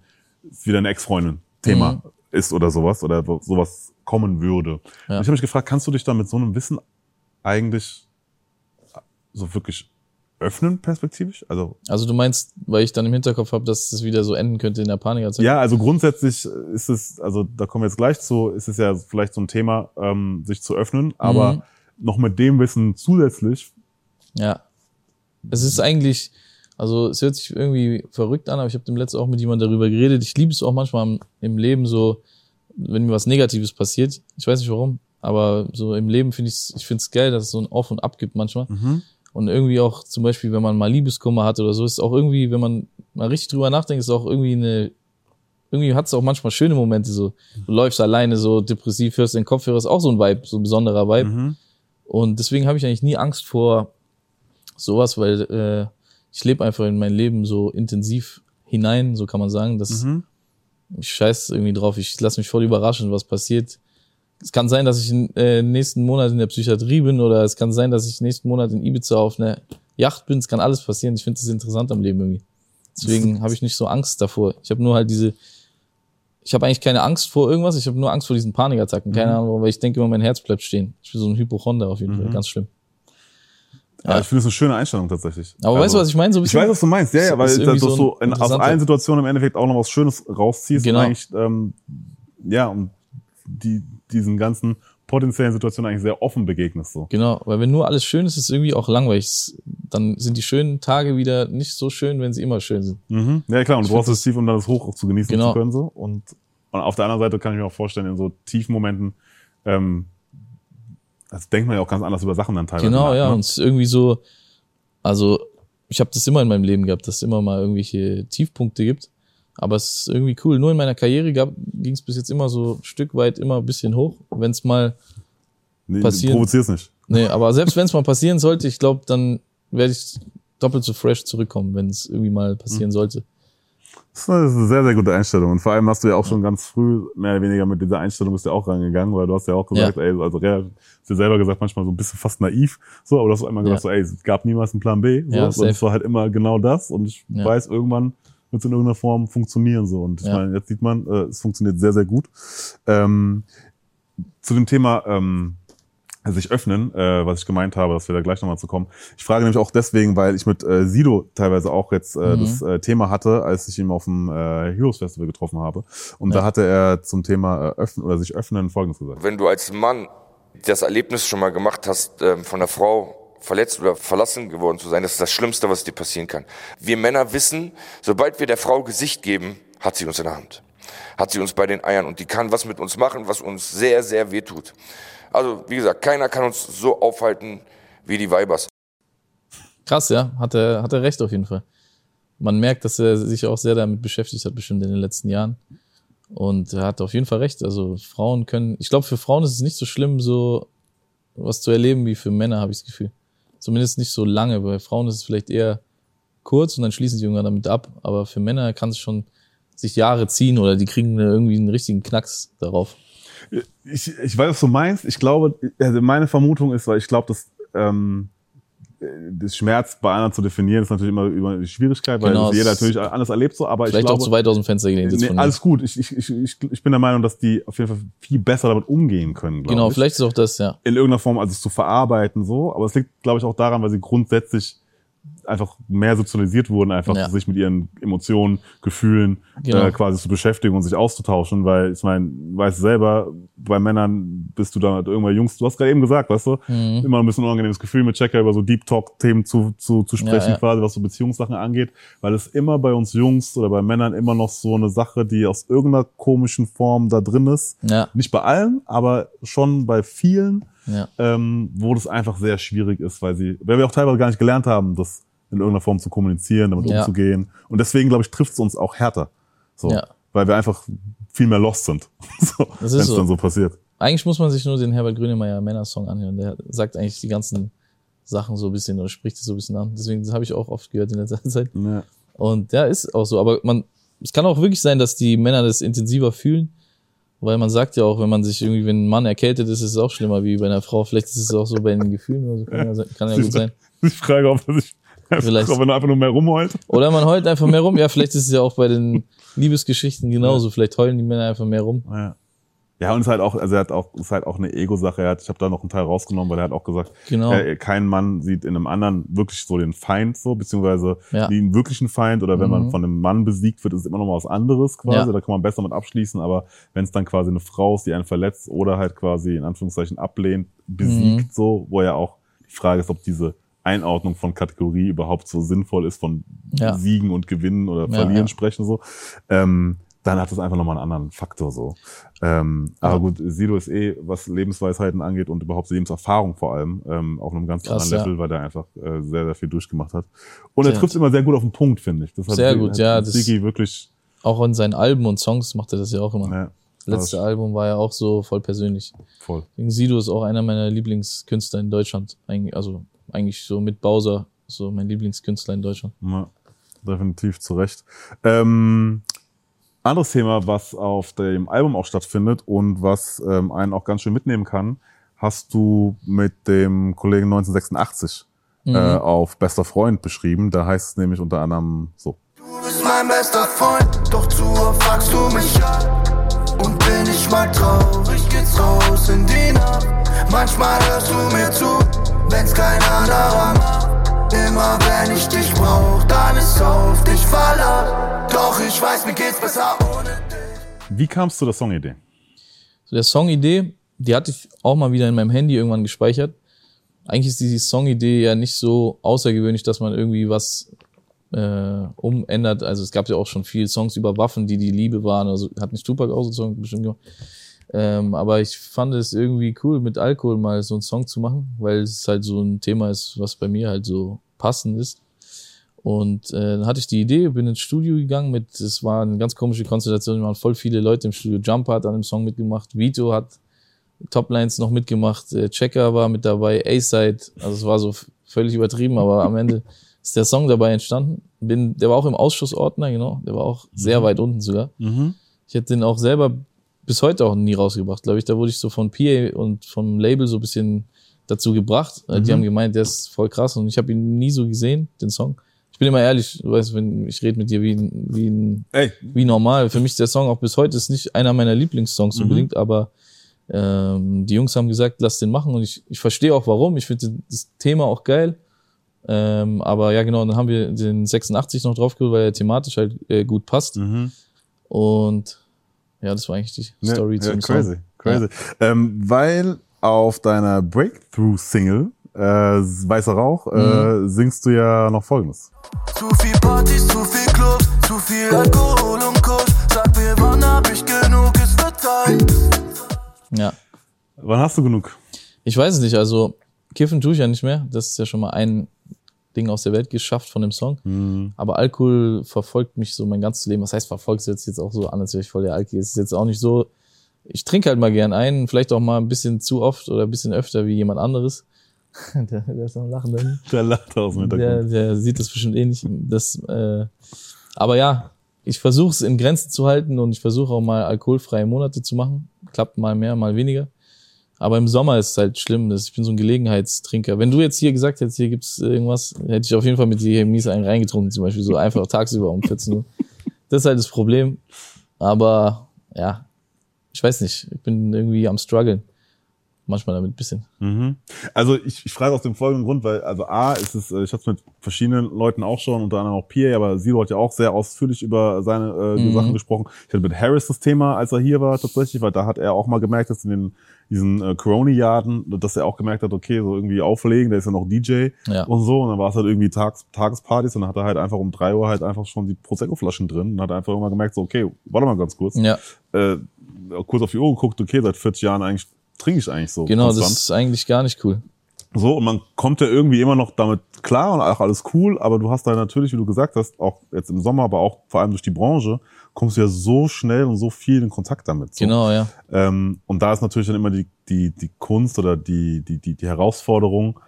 es wieder eine Ex-Freundin Thema Mhm. ist oder sowas oder sowas kommen würde. Ja. Und ich habe mich gefragt, kannst du dich da mit so einem Wissen eigentlich so wirklich öffnen, perspektivisch? Also Also du meinst, weil ich dann im Hinterkopf habe, dass es wieder so enden könnte in der Panikattacke? ja, also grundsätzlich ist es, also da kommen wir jetzt gleich zu, ist es ja vielleicht so ein Thema, ähm, sich zu öffnen, aber Mhm. noch mit dem Wissen zusätzlich, Ja. Es ist eigentlich, also es hört sich irgendwie verrückt an, aber ich habe dem letzten auch mit jemandem darüber geredet. Ich liebe es auch manchmal im, im Leben so, wenn mir was Negatives passiert. Ich weiß nicht warum, aber so im Leben finde ich ich finde es geil, dass es so ein Auf und Ab gibt manchmal. Und irgendwie auch zum Beispiel, wenn man mal Liebeskummer hat oder so, ist auch irgendwie, wenn man mal richtig drüber nachdenkt, ist auch irgendwie eine, irgendwie hat es auch manchmal schöne Momente so. Du läufst alleine so depressiv, hörst den Kopfhörer, ist auch so ein Vibe, so ein besonderer Vibe. Mhm. Und deswegen habe ich eigentlich nie Angst vor sowas, weil äh, ich lebe einfach in mein Leben so intensiv hinein, so kann man sagen. dass Mhm. Ich scheiß irgendwie drauf, ich lasse mich voll überraschen, was passiert. Es kann sein, dass ich in, äh, nächsten Monat in der Psychiatrie bin oder es kann sein, dass ich nächsten Monat in Ibiza auf einer Yacht bin. Es kann alles passieren. Ich finde das interessant am Leben irgendwie. Deswegen [LAUGHS] habe ich nicht so Angst davor. Ich habe nur halt diese, ich habe eigentlich keine Angst vor irgendwas. Ich habe nur Angst vor diesen Panikattacken. Keine Mhm. Ahnung, weil ich denke immer, mein Herz bleibt stehen. Ich bin so ein Hypochonder auf jeden Mhm. Fall. Ganz schlimm. Ja, Ja. ich finde es eine schöne Einstellung tatsächlich. Aber weißt du, was ich meine? So Ich weiß, was du meinst, ja, ja, weil du irgendwie so, in, aus allen Situationen im Endeffekt auch noch was Schönes rausziehst Genau. und eigentlich, ähm, ja, und die, diesen ganzen potenziellen Situationen eigentlich sehr offen begegnest, so. Genau, weil wenn nur alles schön ist, ist es irgendwie auch langweilig. Es- Dann sind die schönen Tage wieder nicht so schön, wenn sie immer schön sind. Mhm. Ja, klar, und du Ich brauchst find das Tief, um dann das Hoch auch zu genießen Genau. zu können, so. Und, und auf der anderen Seite kann ich mir auch vorstellen, in so tiefen Momenten, ähm, das denkt man ja auch ganz anders über Sachen dann teilweise. Genau, nach, ja. ne? Und es ist irgendwie so, also ich habe das immer in meinem Leben gehabt, dass es immer mal irgendwelche Tiefpunkte gibt. Aber es ist irgendwie cool. Nur in meiner Karriere ging es bis jetzt immer so ein Stück weit immer ein bisschen hoch. Wenn es mal, nee, passieren- Provozier's nicht. nee, aber selbst wenn es mal passieren sollte, ich glaube, dann werde ich doppelt so fresh zurückkommen, wenn es irgendwie mal Mhm. passieren sollte. Das ist eine sehr, sehr gute Einstellung. Und vor allem hast du ja auch schon ganz früh mehr oder weniger mit dieser Einstellung bist du ja auch rangegangen, weil du hast ja auch gesagt, ey, also re- hast dir selber gesagt, manchmal so ein bisschen fast naiv, so, aber du hast einmal gesagt, so, ey, es gab niemals einen Plan B, so, Ja, sondern es war halt immer genau das und ich Ja. weiß, irgendwann wird es in irgendeiner Form funktionieren, so. Und ich Ja. meine, jetzt sieht man, äh, es funktioniert sehr, sehr gut. Ähm, zu dem Thema, ähm, sich öffnen, äh, was ich gemeint habe, dass wir da gleich nochmal zu kommen. Ich frage nämlich auch deswegen, weil ich mit äh, Sido teilweise auch jetzt äh, Mhm. das äh, Thema hatte, als ich ihn auf dem äh, Heroes Festival getroffen habe. Und Ja. da hatte er zum Thema äh, öffnen oder sich öffnen Folgendes gesagt. Wenn du als Mann das Erlebnis schon mal gemacht hast, ähm, von der Frau verletzt oder verlassen geworden zu sein, das ist das Schlimmste, was dir passieren kann. Wir Männer wissen, sobald wir der Frau Gesicht geben, hat sie uns in der Hand. Hat sie uns bei den Eiern und die kann was mit uns machen, was uns sehr, sehr weh tut. Also, wie gesagt, keiner kann uns so aufhalten wie die Weibers. Krass, ja, hat er, hat er recht auf jeden Fall. Man merkt, dass er sich auch sehr damit beschäftigt hat, bestimmt in den letzten Jahren. Und er hat auf jeden Fall recht. Also Frauen können, ich glaube, für Frauen ist es nicht so schlimm, so was zu erleben wie für Männer, habe ich das Gefühl. Zumindest nicht so lange. Bei Frauen ist es vielleicht eher kurz und dann schließen sie irgendwann damit ab. Aber für Männer kann es schon sich Jahre ziehen oder die kriegen irgendwie einen richtigen Knacks darauf. Ich, ich weiß, was du meinst. Ich glaube, also meine Vermutung ist, weil ich glaube, dass ähm, das Schmerz bei anderen zu definieren ist natürlich immer über die Schwierigkeit, weil Genau, jeder natürlich alles erlebt so, aber ich Vielleicht glaube, auch zu weit aus dem Fenster gelehnt nee, alles gut. Ich, ich, ich, ich, ich bin der Meinung, dass die auf jeden Fall viel besser damit umgehen können. Genau, ich. vielleicht ist auch das, ja. in irgendeiner Form, also es zu verarbeiten so, aber es liegt, glaube ich, auch daran, weil sie grundsätzlich einfach mehr sozialisiert wurden, einfach Ja. sich mit ihren Emotionen, Gefühlen Genau. äh, quasi zu beschäftigen und sich auszutauschen, weil ich meine, du weißt selber, bei Männern bist du dann halt irgendwann Jungs, du hast gerade eben gesagt, weißt du, Mhm. immer ein bisschen unangenehmes Gefühl mit Checker über so Deep Talk Themen zu, zu, zu sprechen, Ja, ja. quasi, was so Beziehungssachen angeht, weil es immer bei uns Jungs oder bei Männern immer noch so eine Sache, die aus irgendeiner komischen Form da drin ist. Ja, Nicht bei allen, aber schon bei vielen ja. ähm, wo das einfach sehr schwierig ist, weil sie, weil wir auch teilweise gar nicht gelernt haben, das in irgendeiner Form zu kommunizieren, damit Ja. umzugehen. Und deswegen, glaube ich, trifft es uns auch härter. So, Ja. Weil wir einfach viel mehr lost sind. [LAUGHS] so, wenn es so. dann so passiert. Eigentlich muss man sich nur den Herbert Grönemeyer Männer-Song anhören. Der sagt eigentlich die ganzen Sachen so ein bisschen oder spricht es so ein bisschen an. Deswegen habe ich auch oft gehört in letzter [LAUGHS] Zeit. Ja. Und ja, ist auch so. Aber man, es kann auch wirklich sein, dass die Männer das intensiver fühlen. Weil man sagt ja auch, wenn man sich irgendwie, wenn ein Mann erkältet ist, ist es auch schlimmer wie bei einer Frau. Vielleicht ist es auch so bei den Gefühlen oder so. Kann ja, kann ja gut sein. Ich frage, ob er sich, [LAUGHS] Vielleicht. ob er einfach nur mehr rumheult. Oder man heult einfach mehr rum. Ja, vielleicht ist es ja auch bei den [LAUGHS] Liebesgeschichten genauso. Vielleicht heulen die Männer einfach mehr rum. Ja. Ja, und es ist halt auch, also er hat auch, es ist halt auch eine Ego-Sache. Er hat, ich habe da noch einen Teil rausgenommen, weil er hat auch gesagt, Genau. äh, kein Mann sieht in einem anderen wirklich so den Feind so, beziehungsweise Ja. den wirklichen Feind oder wenn man Mhm. von einem Mann besiegt wird, ist es immer noch mal was anderes quasi. Ja. Da kann man besser mit abschließen, aber wenn es dann quasi eine Frau ist, die einen verletzt oder halt quasi in Anführungszeichen ablehnt, besiegt Mhm. so, wo ja auch die Frage ist, ob diese Einordnung von Kategorie überhaupt so sinnvoll ist, von Ja. Siegen und Gewinnen oder Ja, Verlieren ja. sprechen so. Ähm, dann hat es einfach nochmal einen anderen Faktor so. Ähm, Aber Ja. gut, Sido ist eh, was Lebensweisheiten angeht und überhaupt Lebenserfahrung vor allem, ähm, auf einem ganz Krass, anderen ja. Level, weil der einfach äh, sehr, sehr viel durchgemacht hat. Und er trifft immer sehr gut auf den Punkt, finde ich. Das hat Sehr gut, hat ja, das- Sigi wirklich, Auch in seinen Alben und Songs macht er das ja auch immer. ja, Letzte Album war ja auch so voll persönlich. voll. Deswegen Sido ist auch einer meiner Lieblingskünstler in Deutschland. Eigentlich, also eigentlich so mit Bowser, so mein Lieblingskünstler in Deutschland. Ja, definitiv zu Recht. Ähm, anderes Thema, was auf dem Album auch stattfindet und was ähm, einen auch ganz schön mitnehmen kann, hast du mit dem Kollegen 1986 Mhm. äh, auf Bester Freund beschrieben. Da heißt es nämlich unter anderem so. Du bist mein bester Freund, doch zu oft fragst du mich ab. Und bin ich mal traurig, geht's raus in die Nacht. Manchmal hörst du mir zu, wenn's kein anderer macht. Immer wenn ich dich brauch, dann ist auf dich Verlass. Doch ich weiß, mir geht's besser ohne dich. Wie kamst du zur Songidee? So der Songidee, die hatte ich auch mal wieder in meinem Handy irgendwann gespeichert. Eigentlich ist die Songidee ja nicht so außergewöhnlich, dass man irgendwie was äh, umändert. Also es gab ja auch schon viele Songs über Waffen, die die Liebe waren. Also hat nicht Tupac auch so einen Song bestimmt gemacht. Ähm, aber ich fand es irgendwie cool, mit Alkohol mal so einen Song zu machen, weil es halt so ein Thema ist, was bei mir halt so passend ist. Und äh, dann hatte ich die Idee, bin ins Studio gegangen mit, es war eine ganz komische Konstellation, waren voll viele Leute im Studio. Jumper hat an dem Song mitgemacht, Vito hat Toplines noch mitgemacht, äh, Checker war mit dabei, A-Side, also es war so völlig übertrieben, aber am Ende [LAUGHS] ist der Song dabei entstanden. Bin, der war auch im Ausschussordner, genau, der war auch sehr weit unten sogar. Ich hätte den auch selber bis heute auch nie rausgebracht, glaube ich. Da wurde ich so von PA und vom Label so ein bisschen dazu gebracht. Äh, Die haben gemeint, der ist voll krass und ich habe ihn nie so gesehen, den Song. Ich bin immer ehrlich, du weißt, wenn ich rede mit dir wie, ein- wie, ein, wie normal. Für mich ist der Song auch bis heute ist nicht einer meiner Lieblingssongs unbedingt, aber ähm, die Jungs haben gesagt, lass den machen und ich, ich verstehe auch warum. Ich finde das Thema auch geil. Ähm, aber ja, genau, dann haben wir den 86 noch draufgeholt, weil er thematisch halt äh, gut passt. Mhm. Und ja, das war eigentlich die Story ja, zum ja, crazy, Song. crazy. Ähm, weil auf deiner Breakthrough-Single äh, Weißer Rauch Mhm. äh, singst du ja noch Folgendes. Zu viel Partys, zu viel Clubs, zu viel Alkohol und Kuss. Sag mir, wann hab ich genug, es wird Zeit. Ja. Wann hast du genug? Ich weiß es nicht, also kiffen tue ich ja nicht mehr. Das ist ja schon mal ein Ding aus der Welt geschafft von dem Song. Mhm. Aber Alkohol verfolgt mich so mein ganzes Leben. Was heißt verfolgt es jetzt, jetzt auch so an, als wäre ich voll der Alki. Es ist jetzt auch nicht so, ich trinke halt mal gern ein, vielleicht auch mal ein bisschen zu oft oder ein bisschen öfter wie jemand anderes. [LAUGHS] der, der ist am Lachen dann. Der lacht aus dem Der, Hintergrund. der sieht das bestimmt eh nicht. Das, äh, aber ja, ich versuche es in Grenzen zu halten und ich versuche auch mal alkoholfreie Monate zu machen. Klappt mal mehr, mal weniger. Aber im Sommer ist es halt schlimm. dass Ich bin so ein Gelegenheitstrinker. Wenn du jetzt hier gesagt hättest, hier gibt's irgendwas, hätte ich auf jeden Fall mit dir mies einen reingetrunken, zum Beispiel so [LAUGHS] einfach tagsüber um 14 Uhr. Das ist halt das Problem. Aber ja, ich weiß nicht. Ich bin irgendwie am struggeln. Manchmal damit ein bisschen. Mhm. Also ich, ich frage aus dem folgenden Grund, weil also A ist es, äh, ich hatte es mit verschiedenen Leuten auch schon, unter anderem auch PA, aber Silo hat ja auch sehr ausführlich über seine äh, Mhm. Sachen gesprochen. Ich hatte mit Harris das Thema, als er hier war tatsächlich, weil da hat er auch mal gemerkt, dass in den diesen äh, Corona-Jahren, dass er auch gemerkt hat, okay, so irgendwie auflegen, der ist ja noch DJ Ja. und so, und dann war es halt irgendwie Tags, Tagespartys und dann hat er halt einfach um drei Uhr halt einfach schon die Prosecco-Flaschen drin und hat einfach immer gemerkt, so, okay, warte mal ganz kurz, Ja, äh, kurz auf die Uhr geguckt, okay, seit 40 Jahren eigentlich trinke ich eigentlich so. genau, konstant. das ist eigentlich gar nicht cool. So, und man kommt ja irgendwie immer noch damit klar und auch alles cool, aber du hast da natürlich, wie du gesagt hast, auch jetzt im Sommer, aber auch vor allem durch die Branche, kommst du ja so schnell und so viel in Kontakt damit. So. Genau, ja. Ähm, und da ist natürlich dann immer die, die, die Kunst oder die, die, die, die Herausforderung,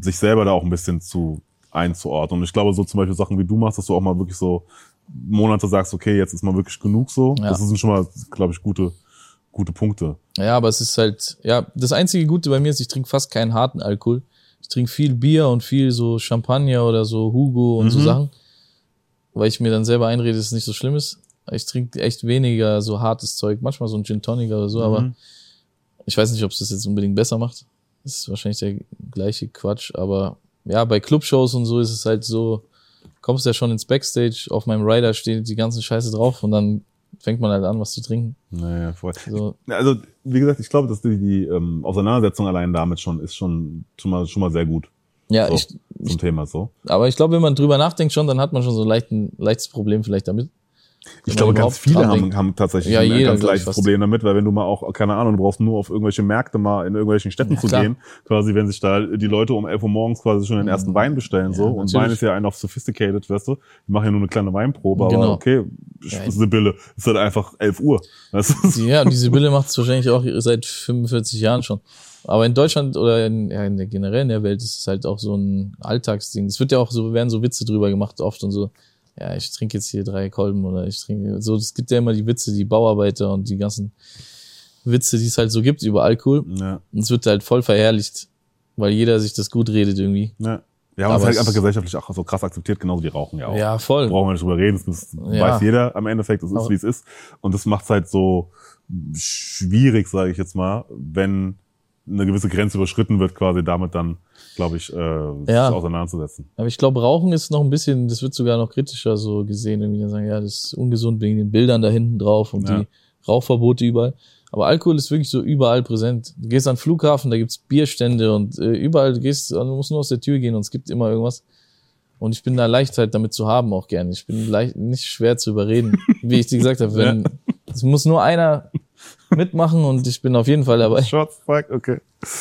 sich selber da auch ein bisschen zu einzuordnen. Und ich glaube, so zum Beispiel Sachen wie du machst, dass du auch mal wirklich so Monate sagst, okay, jetzt ist mal wirklich genug so. Ja. Das sind schon mal, glaube ich, gute, gute Punkte. Ja, aber es ist halt, ja, das einzige Gute bei mir ist, ich trinke fast keinen harten Alkohol. Ich trinke viel Bier und viel so Champagner oder so Hugo und so Mhm. Sachen, weil ich mir dann selber einrede, dass es nicht so schlimm ist. Ich trinke echt weniger so hartes Zeug, manchmal so ein Gin Tonic oder so, aber Mhm. ich weiß nicht, ob es das jetzt unbedingt besser macht. Das ist wahrscheinlich der gleiche Quatsch, aber ja, bei Clubshows und so ist es halt so, kommst ja schon ins Backstage, auf meinem Rider steht die ganze Scheiße drauf und dann fängt man halt an, was zu trinken. Naja, voll. So, Also, wie gesagt, ich glaube, dass die, die ähm, Auseinandersetzung allein damit schon ist schon, schon mal, schon mal sehr gut ja, So. ich, zum Thema so. Aber ich glaube, wenn man drüber nachdenkt schon, dann hat man schon so leicht ein leichtes Problem vielleicht damit. Ich glaube, ganz viele haben, haben tatsächlich Ja, ein ganz ich, leichtes. Problem damit, weil wenn du mal auch, keine Ahnung, du brauchst nur auf irgendwelche Märkte mal in irgendwelchen Städten Ja, zu klar. gehen, quasi, wenn sich da die Leute um 11 Uhr morgens quasi schon den ersten Wein bestellen, so. Und natürlich. Wein ist ja ein auf sophisticated, weißt du? Die machen ja nur eine kleine Weinprobe, aber Genau. okay, Ja, Sibylle, ist halt einfach 11 Uhr. Weißt du? Die- Ja, und diese Bille macht es wahrscheinlich auch seit 45 Jahren schon. Aber in Deutschland oder in, ja, in der generell in der Welt ist es halt auch so ein Alltagsding. Es wird ja auch so, werden so Witze drüber gemacht oft und so. Ja, ich trinke jetzt hier drei Kolben oder ich trinke so. Es gibt ja immer die Witze, die Bauarbeiter und die ganzen Witze, die es halt so gibt über Alkohol. Ja, Und es wird halt voll verherrlicht, weil jeder sich das gut redet irgendwie. ja. Ja, und Aber es ist halt einfach gesellschaftlich auch so krass akzeptiert, genauso wie Rauchen ja auch. Ja, voll. brauchen wir nicht drüber reden, das Ja. weiß jeder am Endeffekt, es ist Aber- wie es ist. Und das macht es halt so schwierig, sage ich jetzt mal, wenn eine gewisse Grenze überschritten wird, quasi damit dann, glaube ich, äh, Ja. auseinanderzusetzen. Aber ich glaube, Rauchen ist noch ein bisschen, das wird sogar noch kritischer so gesehen. Irgendwie dann sagen, ja, das ist ungesund wegen den Bildern da hinten drauf und Ja. die Rauchverbote überall. Aber Alkohol ist wirklich so überall präsent. Du gehst an den Flughafen, da gibt's Bierstände und äh, überall, du gehst, du musst nur aus der Tür gehen und es gibt immer irgendwas. Und ich bin da leicht halt damit zu haben auch gerne. Ich bin leicht, nicht schwer zu überreden. [LAUGHS] Wie ich dir gesagt habe, wenn, es muss nur einer mitmachen und ich bin auf jeden Fall dabei. Shots, fuck, okay.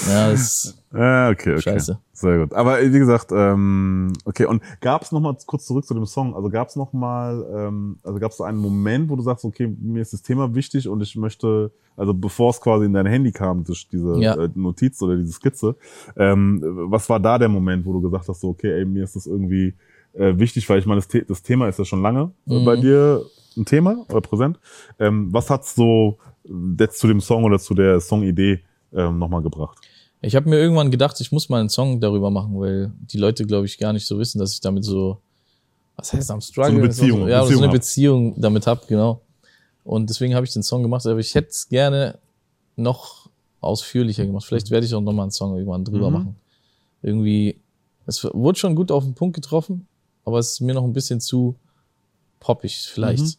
Ja, das Ja, okay, okay. Scheiße. Sehr gut. Aber äh, wie gesagt, ähm, okay, und gab es nochmal kurz zurück zu dem Song, also gab es nochmal, ähm, also gab es so einen Moment, wo du sagst, okay, mir ist das Thema wichtig und ich möchte, also bevor es quasi in dein Handy kam, diese Ja. äh, Notiz oder diese Skizze, ähm, was war da der Moment, wo du gesagt hast, so, okay, ey, mir ist das irgendwie äh, wichtig, weil ich meine, das, The das Thema ist ja schon lange äh, Mhm. bei dir ein Thema oder präsent. Ähm, was hat's so äh, jetzt zu dem Song oder zu der Songidee ähm, nochmal gebracht? Ich habe mir irgendwann gedacht, ich muss mal einen Song darüber machen, weil die Leute, glaube ich, gar nicht so wissen, dass ich damit so, was heißt am Struggle? So eine Beziehung, So, ja, Beziehung so eine hab. Beziehung damit hab, genau. Und deswegen habe ich den Song gemacht, aber ich hätte es gerne noch ausführlicher gemacht. Vielleicht werde ich auch noch mal einen Song irgendwann drüber Mhm. machen. Irgendwie, es wurde schon gut auf den Punkt getroffen, aber es ist mir noch ein bisschen zu poppig, vielleicht. Mhm.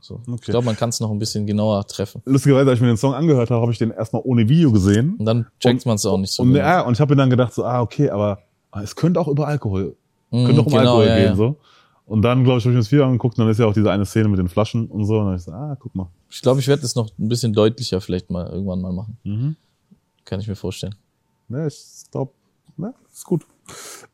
So. Okay. Ich glaube, man kann es noch ein bisschen genauer treffen. Lustigerweise, als ich mir den Song angehört habe, habe ich den erstmal ohne Video gesehen. Und dann checkt man es auch nicht so. Und, genau. ja, und ich habe mir dann gedacht, so, ah, okay, aber es könnte auch über Alkohol, Mhm, könnte auch um genau, Alkohol ja, gehen, ja. so. Und dann, glaube ich, habe ich mir das Video angeguckt und dann ist ja auch diese eine Szene mit den Flaschen und so. Und dann hab ich so, ah, guck mal. Ich glaube, ich werde das noch ein bisschen deutlicher vielleicht mal irgendwann mal machen. Mhm. Kann ich mir vorstellen. Ja, ich glaube, ne, ist gut.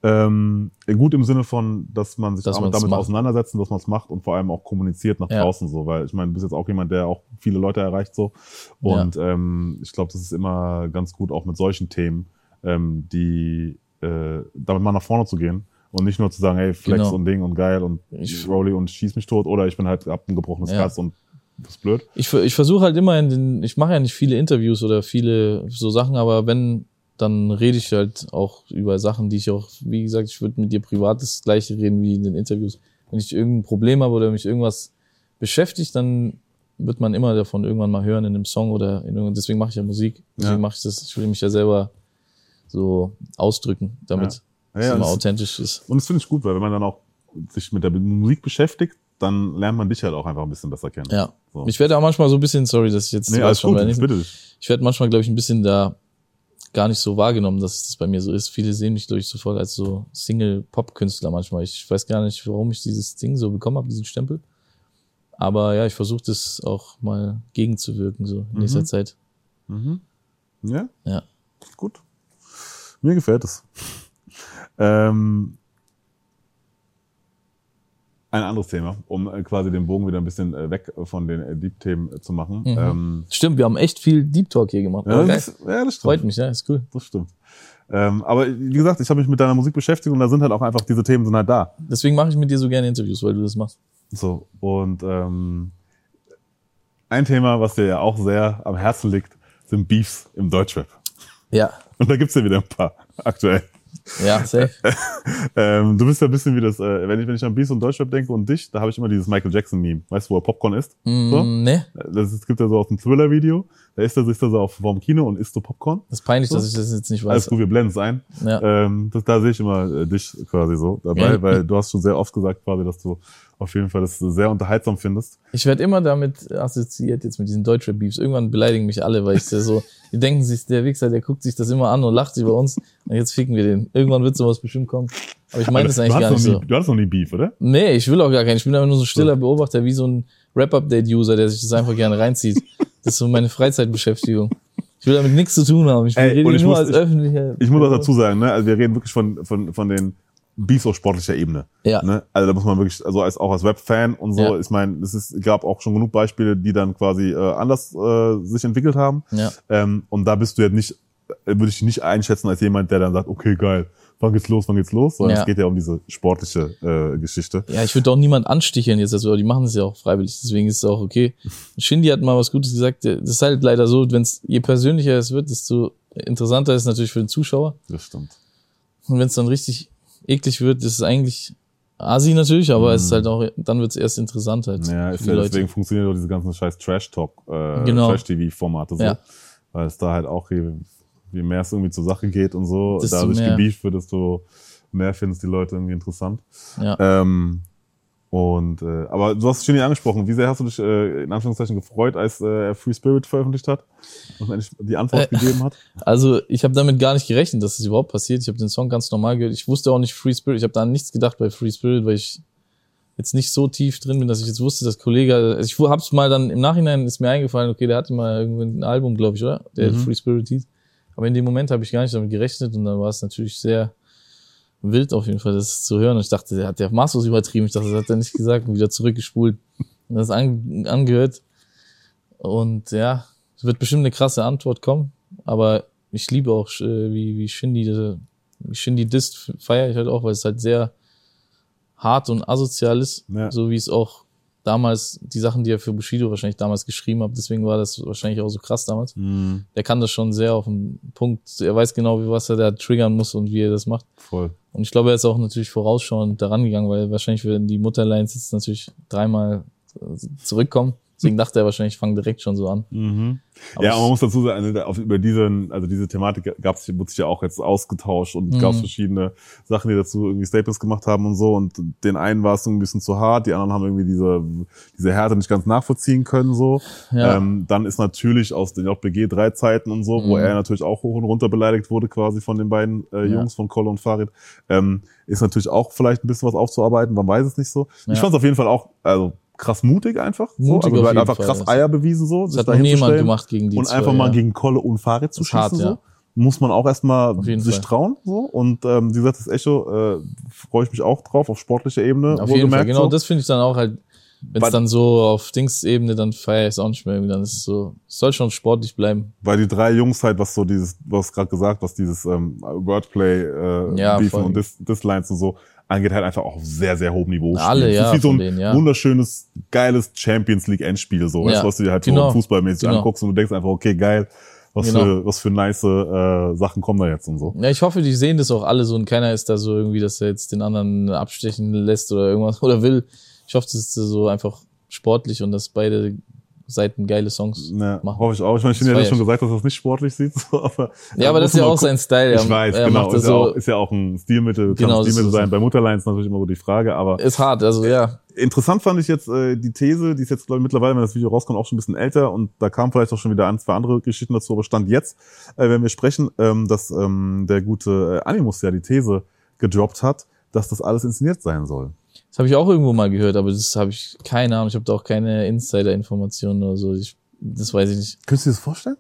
Ähm, gut im Sinne von, dass man sich Dass damit, damit auseinandersetzt dass man es macht und vor allem auch kommuniziert nach Ja. draußen so, weil ich meine, du bist jetzt auch jemand, der auch viele Leute erreicht so. Und ähm, ich glaube, das ist immer ganz gut, auch mit solchen Themen, ähm, die äh, damit mal nach vorne zu gehen und nicht nur zu sagen, hey, Flex Genau. und Ding und geil und Ich- Rolli und schieß mich tot oder ich bin halt hab ein gebrochenes Ja. Herz und das ist blöd. Ich, ich versuche halt immer in den, ich mache ja nicht viele Interviews oder viele so Sachen, aber wenn, dann rede ich halt auch über Sachen, die ich auch, wie gesagt, ich würde mit dir privat das gleiche reden wie in den Interviews. Wenn ich irgendein Problem habe oder mich irgendwas beschäftigt, dann wird man immer davon irgendwann mal hören in einem Song oder in irgendeinem, deswegen mache ich ja Musik. Deswegen Ja. mache ich das, ich will mich ja selber so ausdrücken, damit Ja, es ja, immer das- authentisch ist. Und das finde ich gut, weil wenn man dann auch sich mit der Musik beschäftigt, dann lernt man dich halt auch einfach ein bisschen besser kennen. Ja. So. Ich werde auch manchmal so ein bisschen, sorry, dass ich jetzt Nee, weiß alles schon, gut, bitte ich werde manchmal, glaube ich, ein bisschen da gar nicht so wahrgenommen, dass das bei mir so ist. Viele sehen mich, ich, sofort als so Single-Pop-Künstler manchmal. Ich weiß gar nicht, warum ich dieses Ding so bekommen habe, diesen Stempel. Aber ja, ich versuche das auch mal gegenzuwirken, so in nächster Mhm. Zeit. Mhm. Ja? Ja. Gut. Mir gefällt es. [LAUGHS] ähm, ein anderes Thema, um äh, quasi den Bogen wieder ein bisschen äh, weg von den äh, Deep-Themen zu machen. Mhm. Ähm, Stimmt, wir haben echt viel Deep Talk hier gemacht. ja, geil. das, ja, das stimmt. Freut mich, ja, ist cool. Das stimmt. Ähm, aber wie gesagt, ich habe mich mit deiner Musik beschäftigt und da sind halt auch einfach diese Themen sind halt da. Deswegen mache ich mit dir so gerne Interviews, weil du das machst. So, und ähm, Ein Thema, was dir ja auch sehr am Herzen liegt, sind Beefs im Deutschrap. Ja, Und da gibt's ja wieder ein paar aktuell. Ja, safe. [LAUGHS] Ähm, du bist ja ein bisschen wie das, äh, wenn ich, wenn ich an Beefs und Deutschrap denke und dich, da habe ich immer dieses Michael Jackson-Meme. Weißt du, wo er Popcorn isst? So? Mm, ne, Das ist, gibt ja so aus dem Thriller-Video. Da ist er, ist er so auf, vorm Kino und isst so Popcorn. das ist peinlich, dass ich das jetzt nicht Alles weiß. gut, wir blenden es ein. Ja. Ähm, das, da sehe ich immer äh, dich quasi so dabei, Ja. weil du hast schon sehr oft gesagt quasi, dass du auf jeden Fall das sehr unterhaltsam findest. Ich werde immer damit assoziiert jetzt mit diesen Deutschrap-Beefs. Irgendwann beleidigen mich alle, weil ich so, die denken sich, der Wichser, der guckt sich das immer an und lacht über uns. Und jetzt ficken wir den. Irgendwann wird sowas bestimmt kommen. Aber ich meine das du, eigentlich hast gar nicht nie, so. du hattest noch nie Beef, oder? Nee, ich will auch gar keinen. Ich bin einfach nur so ein stiller Beobachter, wie so ein Rap-Update-User, der sich das einfach gerne reinzieht. Das ist so meine Freizeitbeschäftigung. Ich will damit nichts zu tun haben. Ich Ey, rede nur muss- als ich- öffentlicher. Ich muss auch dazu sagen, ne, also wir reden wirklich von, von, von den Beefs auf sportlicher Ebene. Ja. Ne? Also da muss man wirklich, also als, auch als Web-Fan und so, Ja. ich meine, es ist, gab auch schon genug Beispiele, die dann quasi äh, anders äh, sich entwickelt haben. Ja. Ähm, und da bist du jetzt nicht, würde ich dich nicht einschätzen als jemand, der dann sagt, okay, geil, wann geht's los, wann geht's los, sondern Ja. es geht ja um diese sportliche äh, Geschichte. Ja, ich würde auch niemand ansticheln jetzt, also die machen es ja auch freiwillig, deswegen ist es auch okay. Shindy hat mal was Gutes gesagt, das ist halt leider so, wenn es je persönlicher es wird, desto interessanter ist es natürlich für den Zuschauer. Das stimmt. Und wenn es dann richtig eklig wird, ist es eigentlich Asi natürlich, aber es ist halt auch, dann wird es erst interessant halt. Mhm. Ja, ist ja deswegen funktionieren auch diese ganzen scheiß Trash-Talk, äh, Genau. Trash-TV-Formate so. Ja. Weil es da halt auch, je, je mehr es irgendwie zur Sache geht und so, Desto dadurch mehr. gebieft wird, desto mehr finden es die Leute irgendwie interessant. Ja. Ähm, und äh, aber du hast es schon hier angesprochen. Wie sehr hast du dich äh, in Anführungszeichen gefreut, als äh, er Free Spirit veröffentlicht hat und endlich die Antwort Äh, gegeben hat? [LAUGHS] Also ich habe damit gar nicht gerechnet, dass das überhaupt passiert. Ich habe den Song ganz normal gehört. Ich wusste auch nicht Free Spirit. Ich habe da an nichts gedacht bei Free Spirit, weil ich jetzt nicht so tief drin bin, dass ich jetzt wusste, dass Kollege. Also ich hab's mal dann im Nachhinein ist mir eingefallen, okay, der hatte mal irgendwie ein Album, glaube ich, oder? Der Mhm. Free Spirit hieß. Aber in dem Moment habe ich gar nicht damit gerechnet und dann war es natürlich sehr wild auf jeden Fall, das zu hören. Und ich dachte, der hat der maßlos übertrieben. Ich dachte, das hat er nicht gesagt und wieder zurückgespult und das an, angehört. Und ja, es wird bestimmt eine krasse Antwort kommen, aber ich liebe auch, äh, wie, wie Shindy, äh, wie Shindy disst, feiere ich halt auch, weil es halt sehr hart und asozial ist, Ja. so wie es auch damals, die Sachen, die er für Bushido wahrscheinlich damals geschrieben hat, deswegen war das wahrscheinlich auch so krass damals. Mhm, Der kann das schon sehr auf den Punkt, er weiß genau, wie was er da triggern muss und wie er das macht. voll. Und ich glaube, er ist auch natürlich vorausschauend daran gegangen, weil wahrscheinlich werden die Mutterlines jetzt natürlich dreimal äh, zurückkommen. Deswegen dachte er wahrscheinlich, ich fange direkt schon so an. Mhm. Ja, man muss dazu sagen, also über diesen, also diese Thematik gab's, wurde sich ja auch jetzt ausgetauscht und Mhm. gab's verschiedene Sachen, die dazu irgendwie Staples gemacht haben und so. Und den einen war es so ein bisschen zu hart, die anderen haben irgendwie diese, diese Härte nicht ganz nachvollziehen können so. Ja. Ähm, dann ist natürlich aus den JBG drei Zeiten und so, wo Mhm. er natürlich auch hoch und runter beleidigt wurde quasi von den beiden äh, Ja. Jungs von Kolle und Farid, ähm, ist natürlich auch vielleicht ein bisschen was aufzuarbeiten, man weiß es nicht so. Ich Ja. fand es auf jeden Fall auch, also krass mutig einfach. so. Mutig Also er hat jeden einfach Fall, krass Eier bewiesen so. Das sich hat noch dahin nie zu jemand stellen gemacht gegen die und zwei, einfach mal ja. gegen Kolle und Farid zu ist hart, schießen. so. ja. Muss man auch erstmal sich Fall. trauen. so Und ähm, wie gesagt, das Echo äh, freue ich mich auch drauf, auf sportlicher Ebene. Auf jeden Fall, genau, so. das finde ich dann auch halt, wenn es dann so auf Dings-Ebene, dann feiere ich es auch nicht mehr. Dann ist es so, soll schon sportlich bleiben. Weil die drei Jungs halt, was so dieses, was gerade gesagt, was dieses ähm, Wordplay, äh, Ja, Beefen und Dis Dislines und so angeht, halt einfach auch auf sehr, sehr hohem Niveau. Alle, spielen. ja, Das ist wie so ein denen, ja. wunderschönes, geiles Champions League Endspiel, so, weißt Ja, du, was du dir halt genau. so fußballmäßig Genau. anguckst und du denkst einfach, okay, geil, was Genau. für, was für nice äh, Sachen kommen da jetzt und so. Ja, ich hoffe, die sehen das auch alle so und keiner ist da so irgendwie, dass er jetzt den anderen abstechen lässt oder irgendwas [LAUGHS] oder will. Ich hoffe, das ist so einfach sportlich und dass beide Seiten geile Songs Ja, machen. hoffe ich auch. Ich meine, ich habe ja feier schon gesagt, dass das nicht sportlich sieht, [LAUGHS] so, aber. Ja, aber das ist ja auch sein Style. Ich weiß, er genau. macht das Ist ja, auch, so, ist ja auch ein Stilmittel, kann Genau, ein das Stilmittel ist sein. Bei Mutterlines natürlich immer so die Frage, aber ist hart, also ja. Interessant fand ich jetzt äh, die These, die ist jetzt, glaube ich, mittlerweile, wenn das Video rauskommt, auch schon ein bisschen älter und da kamen vielleicht auch schon wieder ein, zwei andere Geschichten dazu, aber stand jetzt, äh, wenn wir sprechen, ähm, dass ähm, der gute äh, Animus ja die These gedroppt hat, dass das alles inszeniert sein soll. Das habe ich auch irgendwo mal gehört, aber das habe ich keine Ahnung. Ich habe da auch keine Insider-Informationen oder so. Ich, das weiß ich nicht. Könntest du dir das vorstellen?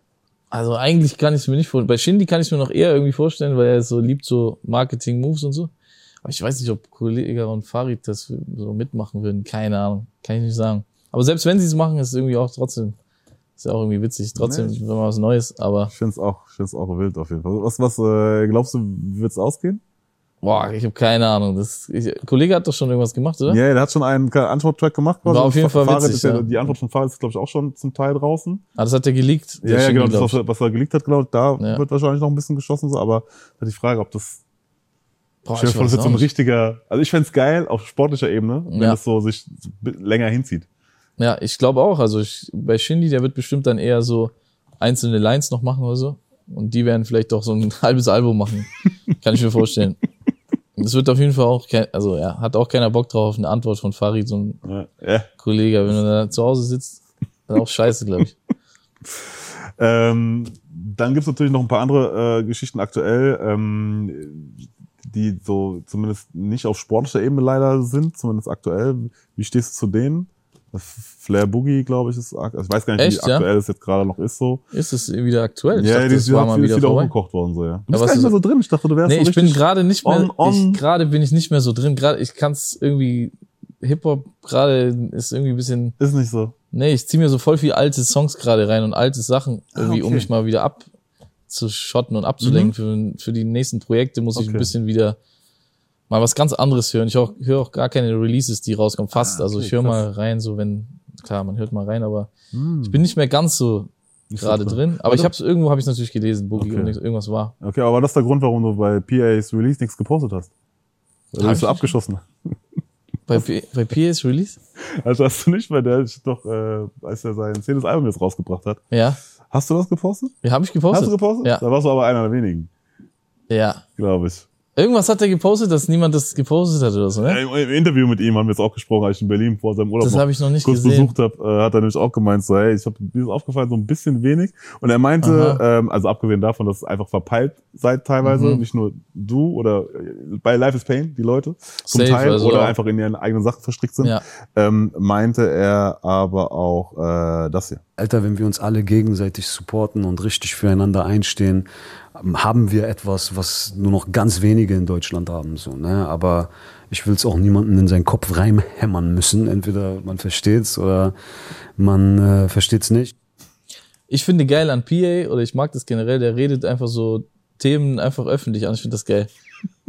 Also eigentlich kann ich es mir nicht vorstellen. Bei Shindy kann ich es mir noch eher irgendwie vorstellen, weil er so liebt so Marketing-Moves und so. Aber ich weiß nicht, ob Kollege und Farid das so mitmachen würden. Keine Ahnung. Kann ich nicht sagen. Aber selbst wenn sie es machen, ist es irgendwie auch trotzdem, ist ja auch irgendwie witzig. Trotzdem, Nee. wenn man was Neues. Aber Ich finde es auch, ich find's auch wild auf jeden Fall. Was, was äh, glaubst du, wird's ausgehen? Boah, ich habe keine Ahnung. Das, ich, Kollege hat doch schon irgendwas gemacht, oder? Ja, der hat schon einen Antworttrack gemacht. quasi. War auf jeden Fall Fahrrad witzig, ja, ja. Die Antwort von Fahrrad ist, glaube ich, auch schon zum Teil draußen. Ah, das hat er geleakt. der Ja, ja, genau, das, ich. was, er- geleakt hat, ich, da Ja. wird wahrscheinlich noch ein bisschen geschossen, so, aber halt die Frage, ob das, Boah, dir ich vor, das ist so ein richtiger, also ich fänd's geil auf sportlicher Ebene, wenn das so sich länger hinzieht. Ja, ich glaube auch. Also ich, bei Shindy, der wird bestimmt dann eher so einzelne Lines noch machen oder so. Und die werden vielleicht doch so ein [LAUGHS] halbes Album machen. Kann ich mir vorstellen. Das wird auf jeden Fall auch, kein, also ja, hat auch keiner Bock drauf auf eine Antwort von Farid, so ein Ja, ja. Kollege. Wenn du da zu Hause sitzt, ist auch scheiße, glaube ich. [LAUGHS] Ähm, dann gibt's natürlich noch ein paar andere äh, Geschichten aktuell, ähm, die so zumindest nicht auf sportlicher Ebene leider sind, zumindest aktuell. Wie stehst du zu denen? Flair Boogie, glaube ich, ist also ich weiß gar nicht, Echt, wie ja? aktuell es jetzt gerade noch ist so. Ist es wieder aktuell? Ich ja, dachte, die das ist wieder, wieder wieder hochgekocht worden so, ja. Du bist gar nicht mehr so drin. Ich dachte, du wärst Nee, so ich bin gerade nicht mehr, ich gerade bin ich nicht mehr so drin. Gerade, ich kann es irgendwie, Hip-Hop gerade ist irgendwie ein bisschen, Ist nicht so. nee, ich ziehe mir so voll viel alte Songs gerade rein und alte Sachen irgendwie, um okay. mich mal wieder abzuschotten und abzulenken. Für, für die nächsten Projekte muss ich Mhm. Okay. ein bisschen wieder mal was ganz anderes hören. Ich höre hör auch gar keine Releases, die rauskommen, fast. Ah, also okay, ich höre mal rein, so wenn, klar, man hört mal rein, aber Hm. ich bin nicht mehr ganz so gerade drin. Aber Warte. ich habe irgendwo habe ich natürlich gelesen, Boogie Okay. und irgendwas war. Okay, aber das ist der Grund, warum du bei PA's Release nichts gepostet hast. Weil du bist nicht. abgeschossen. [LAUGHS] Bei, P bei PA's Release? Also hast du nicht, weil der doch, äh, als er sein zehntes Album jetzt rausgebracht hat. Ja. Hast du das gepostet? Ja, habe ich gepostet. Hast du gepostet? Ja. Da warst du aber einer der wenigen, Ja. glaube ich. Irgendwas hat er gepostet, dass niemand das gepostet hat oder so, ne? Im, Im Interview mit ihm haben wir jetzt auch gesprochen, als ich in Berlin vor seinem Urlaub Das habe ich noch nicht kurz gesehen. besucht habe, äh, hat er nämlich auch gemeint, so, hey, ich habe mir ist aufgefallen, so ein bisschen wenig. Und er meinte, ähm, also abgesehen davon, dass es einfach verpeilt seid teilweise, Mhm. nicht nur du oder äh, bei Life is Pain, die Leute, zum Safe, Teil, also oder auch. einfach in ihren eigenen Sachen verstrickt sind, Ja. ähm, meinte er aber auch äh, das hier. Alter, wenn wir uns alle gegenseitig supporten und richtig füreinander einstehen, haben wir etwas, was nur noch ganz wenige in Deutschland haben. So, ne? Aber ich will es auch niemanden in seinen Kopf reinhämmern müssen. Entweder man versteht's oder man äh, versteht's nicht. Ich finde geil an PA, oder ich mag das generell, der redet einfach so Themen einfach öffentlich an. Ich finde das geil.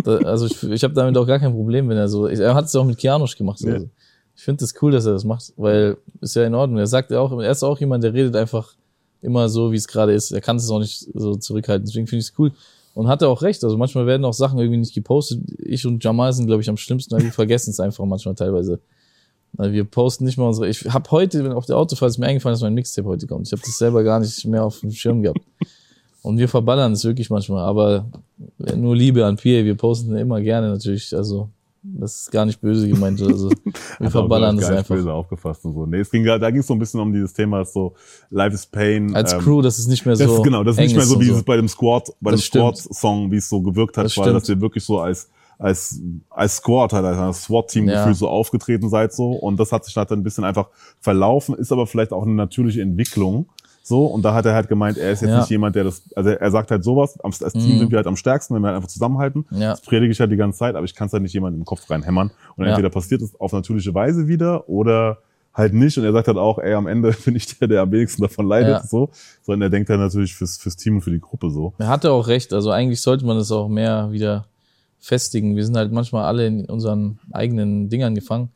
Da, also ich, ich habe damit auch gar kein Problem, wenn er so. Ich, er hat es auch mit Kianosch gemacht. Ja. Also. Ich finde das cool, dass er das macht, weil ist ja in Ordnung. Er sagt ja auch, er ist auch jemand, der redet einfach immer so, wie es gerade ist. Er kann es auch nicht so zurückhalten. Deswegen finde ich es cool. Und hat er auch recht. Also manchmal werden auch Sachen irgendwie nicht gepostet. Ich und Jamal sind, glaube ich, am schlimmsten, weil wir vergessen es einfach manchmal teilweise. Weil wir posten nicht mal unsere. Ich habe heute, wenn auf der Autofahrt ist mir eingefallen, dass mein Mixtape heute kommt. Ich habe das selber gar nicht mehr auf dem Schirm gehabt. Und wir verballern es wirklich manchmal, aber nur Liebe an PA, wir posten immer gerne natürlich. Also, das ist gar nicht böse gemeint. Also, [LAUGHS] wir verballern das das einfach. böse aufgefasst und so. Nee, es ging, da ging es so ein bisschen um dieses Thema, so Life is Pain. Als ähm, Crew, das ist nicht mehr Das so. ist genau, das ist nicht mehr so wie es bei dem Squad, bei Das dem. Squad-Song, wie es so gewirkt hat, Das weil stimmt. dass ihr wirklich so als als als Squad halt als SWAT-Team Ja. so aufgetreten seid so und das hat sich halt dann ein bisschen einfach verlaufen, ist aber vielleicht auch eine natürliche Entwicklung. So, und da hat er halt gemeint, er ist jetzt Ja. nicht jemand, der das, also er sagt halt sowas, als Team Mhm. sind wir halt am stärksten, wenn wir halt einfach zusammenhalten. Ja. Das predige ich halt die ganze Zeit, aber ich kann es halt nicht jemandem im Kopf reinhämmern. Und Ja. entweder passiert es auf natürliche Weise wieder oder halt nicht. Und er sagt halt auch, ey, am Ende [LAUGHS] bin ich der, der am wenigsten davon leidet, Ja. so. Sondern er denkt halt natürlich fürs, fürs Team und für die Gruppe so. Er hatte auch recht. Also eigentlich sollte man das auch mehr wieder festigen. Wir sind halt manchmal alle in unseren eigenen Dingern gefangen.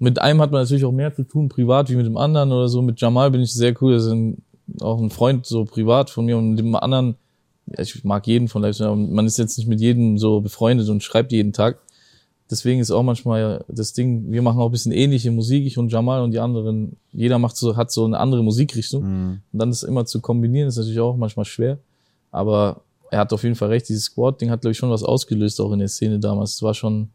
Mit einem hat man natürlich auch mehr zu tun, privat wie mit dem anderen oder so. Mit Jamal bin ich sehr cool. Das ist ein, auch ein Freund so privat von mir und mit dem anderen, ja, ich mag jeden von Lifestyle, aber man ist jetzt nicht mit jedem so befreundet und schreibt jeden Tag. Deswegen ist auch manchmal das Ding, wir machen auch ein bisschen ähnliche Musik, ich und Jamal und die anderen, jeder macht so, hat so eine andere Musikrichtung. Und dann das immer zu kombinieren, ist natürlich auch manchmal schwer. Aber er hat auf jeden Fall recht, dieses Squad-Ding hat, glaube ich, schon was ausgelöst, auch in der Szene damals. Es war schon,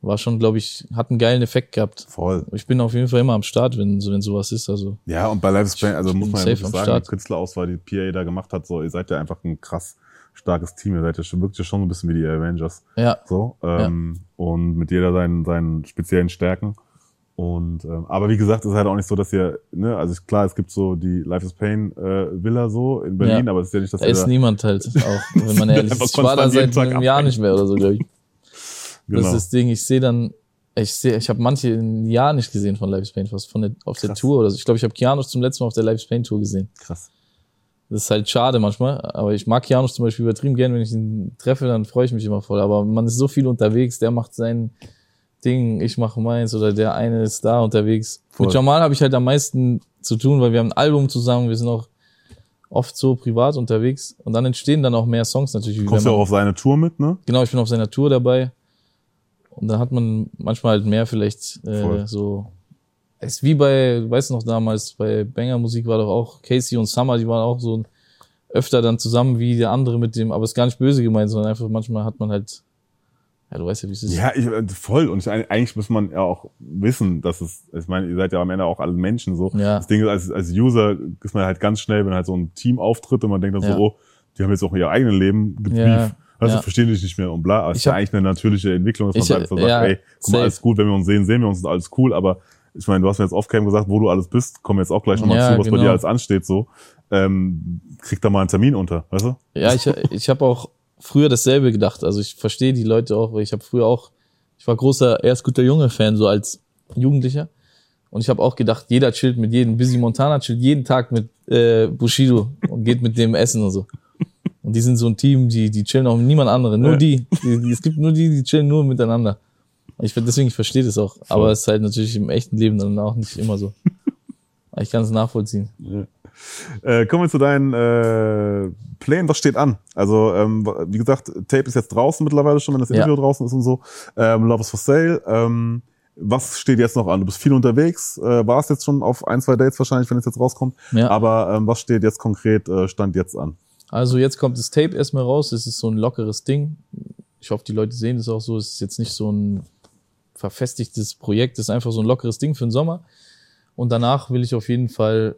war schon, glaube ich, hat einen geilen Effekt gehabt. Voll. Ich bin auf jeden Fall immer am Start, wenn, wenn sowas ist. Also, Ja, und bei Life is Pain, also muss man ja sagen, Start. die Künstlerauswahl, die PA da gemacht hat, so, ihr seid ja einfach ein krass starkes Team. Ihr seid ja schon wirklich schon ein bisschen wie die Avengers. ja, So, ähm, und mit jeder seinen, seinen speziellen Stärken. Und ähm, aber wie gesagt, es ist halt auch nicht so, dass ihr, ne, also klar, es gibt so die Life is Pain äh, Villa so in Berlin, Ja. aber es ist ja nicht, dass da ist da, niemand halt auch, wenn man [LAUGHS] ehrlich ist. Ich war da seit einem Jahr nicht mehr oder so, glaube ich. Genau. Das ist das Ding, ich sehe dann, ich sehe, ich habe manche ein Jahr nicht gesehen von Live is Pain, fast von der, auf der Krass. Tour oder so. Ich glaube, ich habe Kianos zum letzten Mal auf der Live is Pain Tour gesehen. krass. Das ist halt schade manchmal, aber ich mag Janusz zum Beispiel übertrieben gern, wenn ich ihn treffe, dann freue ich mich immer voll. Aber man ist so viel unterwegs, der macht sein Ding, ich mache meins oder der eine ist da unterwegs. Voll. Mit Jamal habe ich halt am meisten zu tun, weil wir haben ein Album zusammen, wir sind auch oft so privat unterwegs und dann entstehen dann auch mehr Songs natürlich. wie Kommst du man- auch auf seine Tour mit, ne? Genau, ich bin auf seiner Tour dabei. Und dann hat man manchmal halt mehr vielleicht Voll. äh, so. Es ist wie bei, weißt du noch damals, bei Banger Musik war doch auch Casey und Summer, die waren auch so öfter dann zusammen wie der andere mit dem, aber ist gar nicht böse gemeint, sondern einfach manchmal hat man halt, ja, du weißt ja, wie es ist. Ja, ich, äh, voll. Und ich, eigentlich muss man ja auch wissen, dass es, ich meine, ihr seid ja am Ende auch alle Menschen so. Ja. Das Ding ist, als, als User ist man halt ganz schnell, wenn halt so ein Team auftritt und man denkt dann Ja. so, oh, die haben jetzt auch ihr eigenes Leben gebrieft. Ja. Also Ja. verstehen dich nicht mehr und bla. Aber es ist ja eigentlich eine natürliche Entwicklung, dass man Ich- sagt, sagt ja, ey, guck mal, alles gut, wenn wir uns sehen, sehen wir uns, ist alles cool, aber ich meine, du hast mir jetzt off-cam gesagt, wo du alles bist, kommen wir jetzt auch gleich nochmal Ja, zu, was bei genau. dir alles ansteht, so. Ähm, krieg da mal einen Termin unter, weißt du? Ja, ich, ich habe auch früher dasselbe gedacht. Also ich verstehe die Leute auch, weil ich habe früher auch, ich war großer erst guter Junge-Fan, so als Jugendlicher. Und ich habe auch gedacht, jeder chillt mit jedem. Busy Montana chillt jeden Tag mit äh, Bushido und geht mit dem essen und so. Und die sind so ein Team, die, die chillen auch mit niemand anderem. Nur Ja. die. die. Es gibt nur die, die chillen nur miteinander. Ich, deswegen, ich verstehe das auch. Aber es ist halt natürlich im echten Leben dann auch nicht immer so. Aber ich kann es nachvollziehen. Äh, kommen wir zu deinen äh, Plänen. Was steht an? Also, ähm, wie gesagt, Tape ist jetzt draußen mittlerweile schon, wenn das Ja. Interview draußen ist und so. Ähm, Love is for Sale. Ähm, was steht jetzt noch an? Du bist viel unterwegs, äh, warst jetzt schon auf ein, zwei Dates wahrscheinlich, wenn es jetzt rauskommt. Ja. Aber ähm, was steht jetzt konkret, äh, stand jetzt an? Also jetzt kommt das Tape erstmal raus. Es ist so ein lockeres Ding. Ich hoffe, die Leute sehen es auch so. Es ist jetzt nicht so ein verfestigtes Projekt. Es ist einfach so ein lockeres Ding für den Sommer. Und danach will ich auf jeden Fall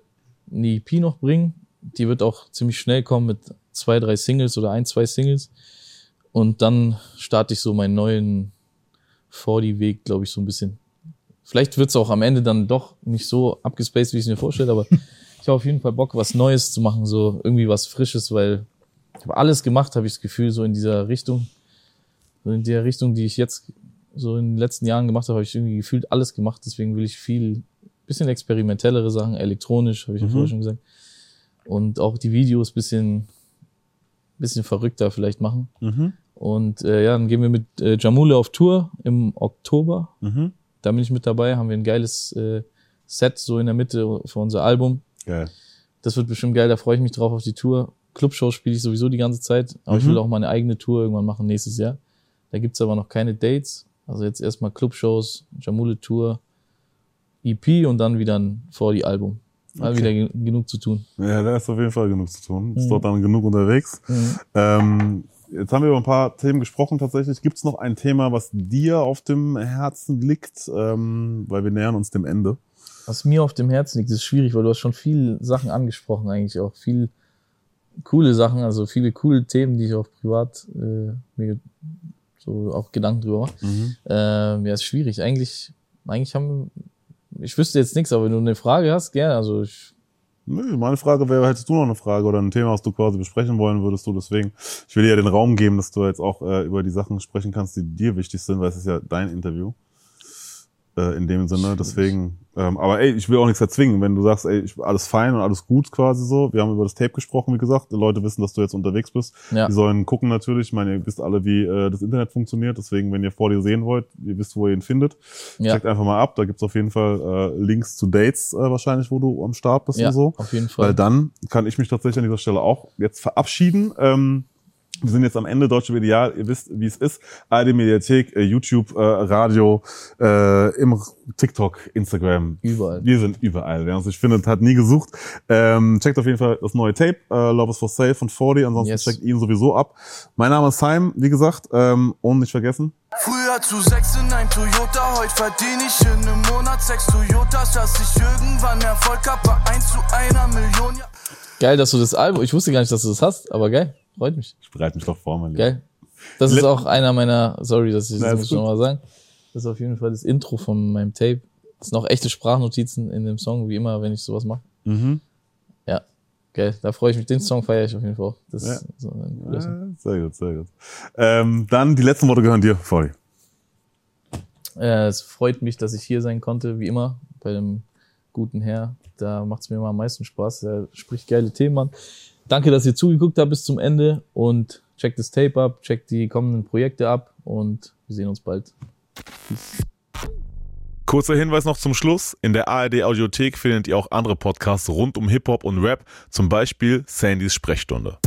eine EP noch bringen. Die wird auch ziemlich schnell kommen mit zwei, drei Singles oder ein, zwei Singles. Und dann starte ich so meinen neuen 40-Weg, glaube ich, so ein bisschen. Vielleicht wird's auch am Ende dann doch nicht so abgespaced, wie ich es mir vorstelle, aber [LAUGHS] ich habe auf jeden Fall Bock, was Neues zu machen, so irgendwie was Frisches, weil ich habe alles gemacht, habe ich das Gefühl, so in dieser Richtung. So in der Richtung, die ich jetzt so in den letzten Jahren gemacht habe, habe ich irgendwie gefühlt alles gemacht. Deswegen will ich viel, bisschen experimentellere Sachen, elektronisch, habe ich ja Mhm. vorher schon gesagt. Und auch die Videos bisschen, bisschen verrückter vielleicht machen. Mhm. Und äh, ja, dann gehen wir mit äh, Jamule auf Tour im Oktober. Mhm. Da bin ich mit dabei, haben wir ein geiles äh, Set so in der Mitte für unser Album. Geil. Das wird bestimmt geil, da freue ich mich drauf auf die Tour. Clubshows spiele ich sowieso die ganze Zeit, aber ich Mhm. will auch mal eine eigene Tour irgendwann machen nächstes Jahr. Da gibt's aber noch keine Dates. Also jetzt erstmal Clubshows, Jamule Tour, EP und dann wieder ein 40-Album. Mal Okay. wieder ge genug zu tun. Ja, da ist auf jeden Fall genug zu tun. Ist Mhm. dort dann genug unterwegs. Ähm, jetzt haben wir über ein paar Themen gesprochen tatsächlich. Gibt es noch ein Thema, was dir auf dem Herzen liegt? Ähm, weil wir nähern uns dem Ende. Was mir auf dem Herzen liegt, ist schwierig, weil du hast schon viele Sachen angesprochen, eigentlich auch viel coole Sachen, also viele coole Themen, die ich auch privat äh, mir so auch Gedanken drüber mache. Ähm, ja, ist schwierig. Eigentlich, eigentlich haben, ich wüsste jetzt nichts, aber wenn du eine Frage hast, gerne. Also ich, Nö, meine Frage wäre, hättest du noch eine Frage oder ein Thema, was du quasi besprechen wollen würdest du? Deswegen, ich will dir ja den Raum geben, dass du jetzt auch äh, über die Sachen sprechen kannst, die dir wichtig sind, weil es ist ja dein Interview. Äh, in dem Sinne, deswegen. Ähm, aber ey, ich will auch nichts erzwingen. Wenn du sagst, ey, ich, alles fein und alles gut quasi so. Wir haben über das Tape gesprochen, wie gesagt. Die Leute wissen, dass du jetzt unterwegs bist. Ja. Die sollen gucken natürlich. Ich meine, ihr wisst alle, wie äh, das Internet funktioniert. Deswegen, wenn ihr vor dir sehen wollt, ihr wisst, wo ihr ihn findet. ja, Checkt einfach mal ab. Da gibt's auf jeden Fall äh, Links zu Dates äh, wahrscheinlich, wo du am Start bist ja, und so. auf jeden Fall. Weil dann kann ich mich tatsächlich an dieser Stelle auch jetzt verabschieden. Ähm, wir sind jetzt am Ende Deutsche Medial. Ihr wisst, wie es ist. ARD Mediathek, äh, YouTube, äh, Radio, äh, im TikTok, Instagram. Überall. Wir sind überall. Wer uns nicht findet, hat nie gesucht. Ähm, checkt auf jeden Fall das neue Tape, Love is for Sale von 40. Ansonsten Yes. checkt ihn sowieso ab. Mein Name ist Simon, wie gesagt. Ähm, und nicht vergessen, Früher zu sechs in ein Toyota, heute verdiene ich in einem Monat sechs Toyotas, dass ich irgendwann Erfolg hab, bei eins zu einer Million. Ja. Geil, dass du das Album, ich wusste gar nicht, dass du das hast, aber geil, freut mich. ich bereite mich doch vor, mein Lieber. Geil. Das ist auch einer meiner, sorry, dass ich das muss noch mal sagen. Das ist auf jeden Fall das Intro von meinem Tape. Das sind auch echte Sprachnotizen in dem Song, wie immer, wenn ich sowas mache. Mhm. Ja, geil. Da freue ich mich. Den Song feiere ich auf jeden Fall. auch. Das Ja. ist so ein cooler Song. Sehr gut, sehr gut. Ähm, dann die letzten Worte gehören dir, 40. Äh, es freut mich, dass ich hier sein konnte, wie immer, bei dem guten Herr. Da macht es mir immer am meisten Spaß. Er spricht geile Themen an. Danke, dass ihr zugeguckt habt bis zum Ende und checkt das Tape ab, checkt die kommenden Projekte ab und wir sehen uns bald. Peace. Kurzer Hinweis noch zum Schluss. In der ARD Audiothek findet ihr auch andere Podcasts rund um Hip-Hop und Rap, zum Beispiel Sandys Sprechstunde.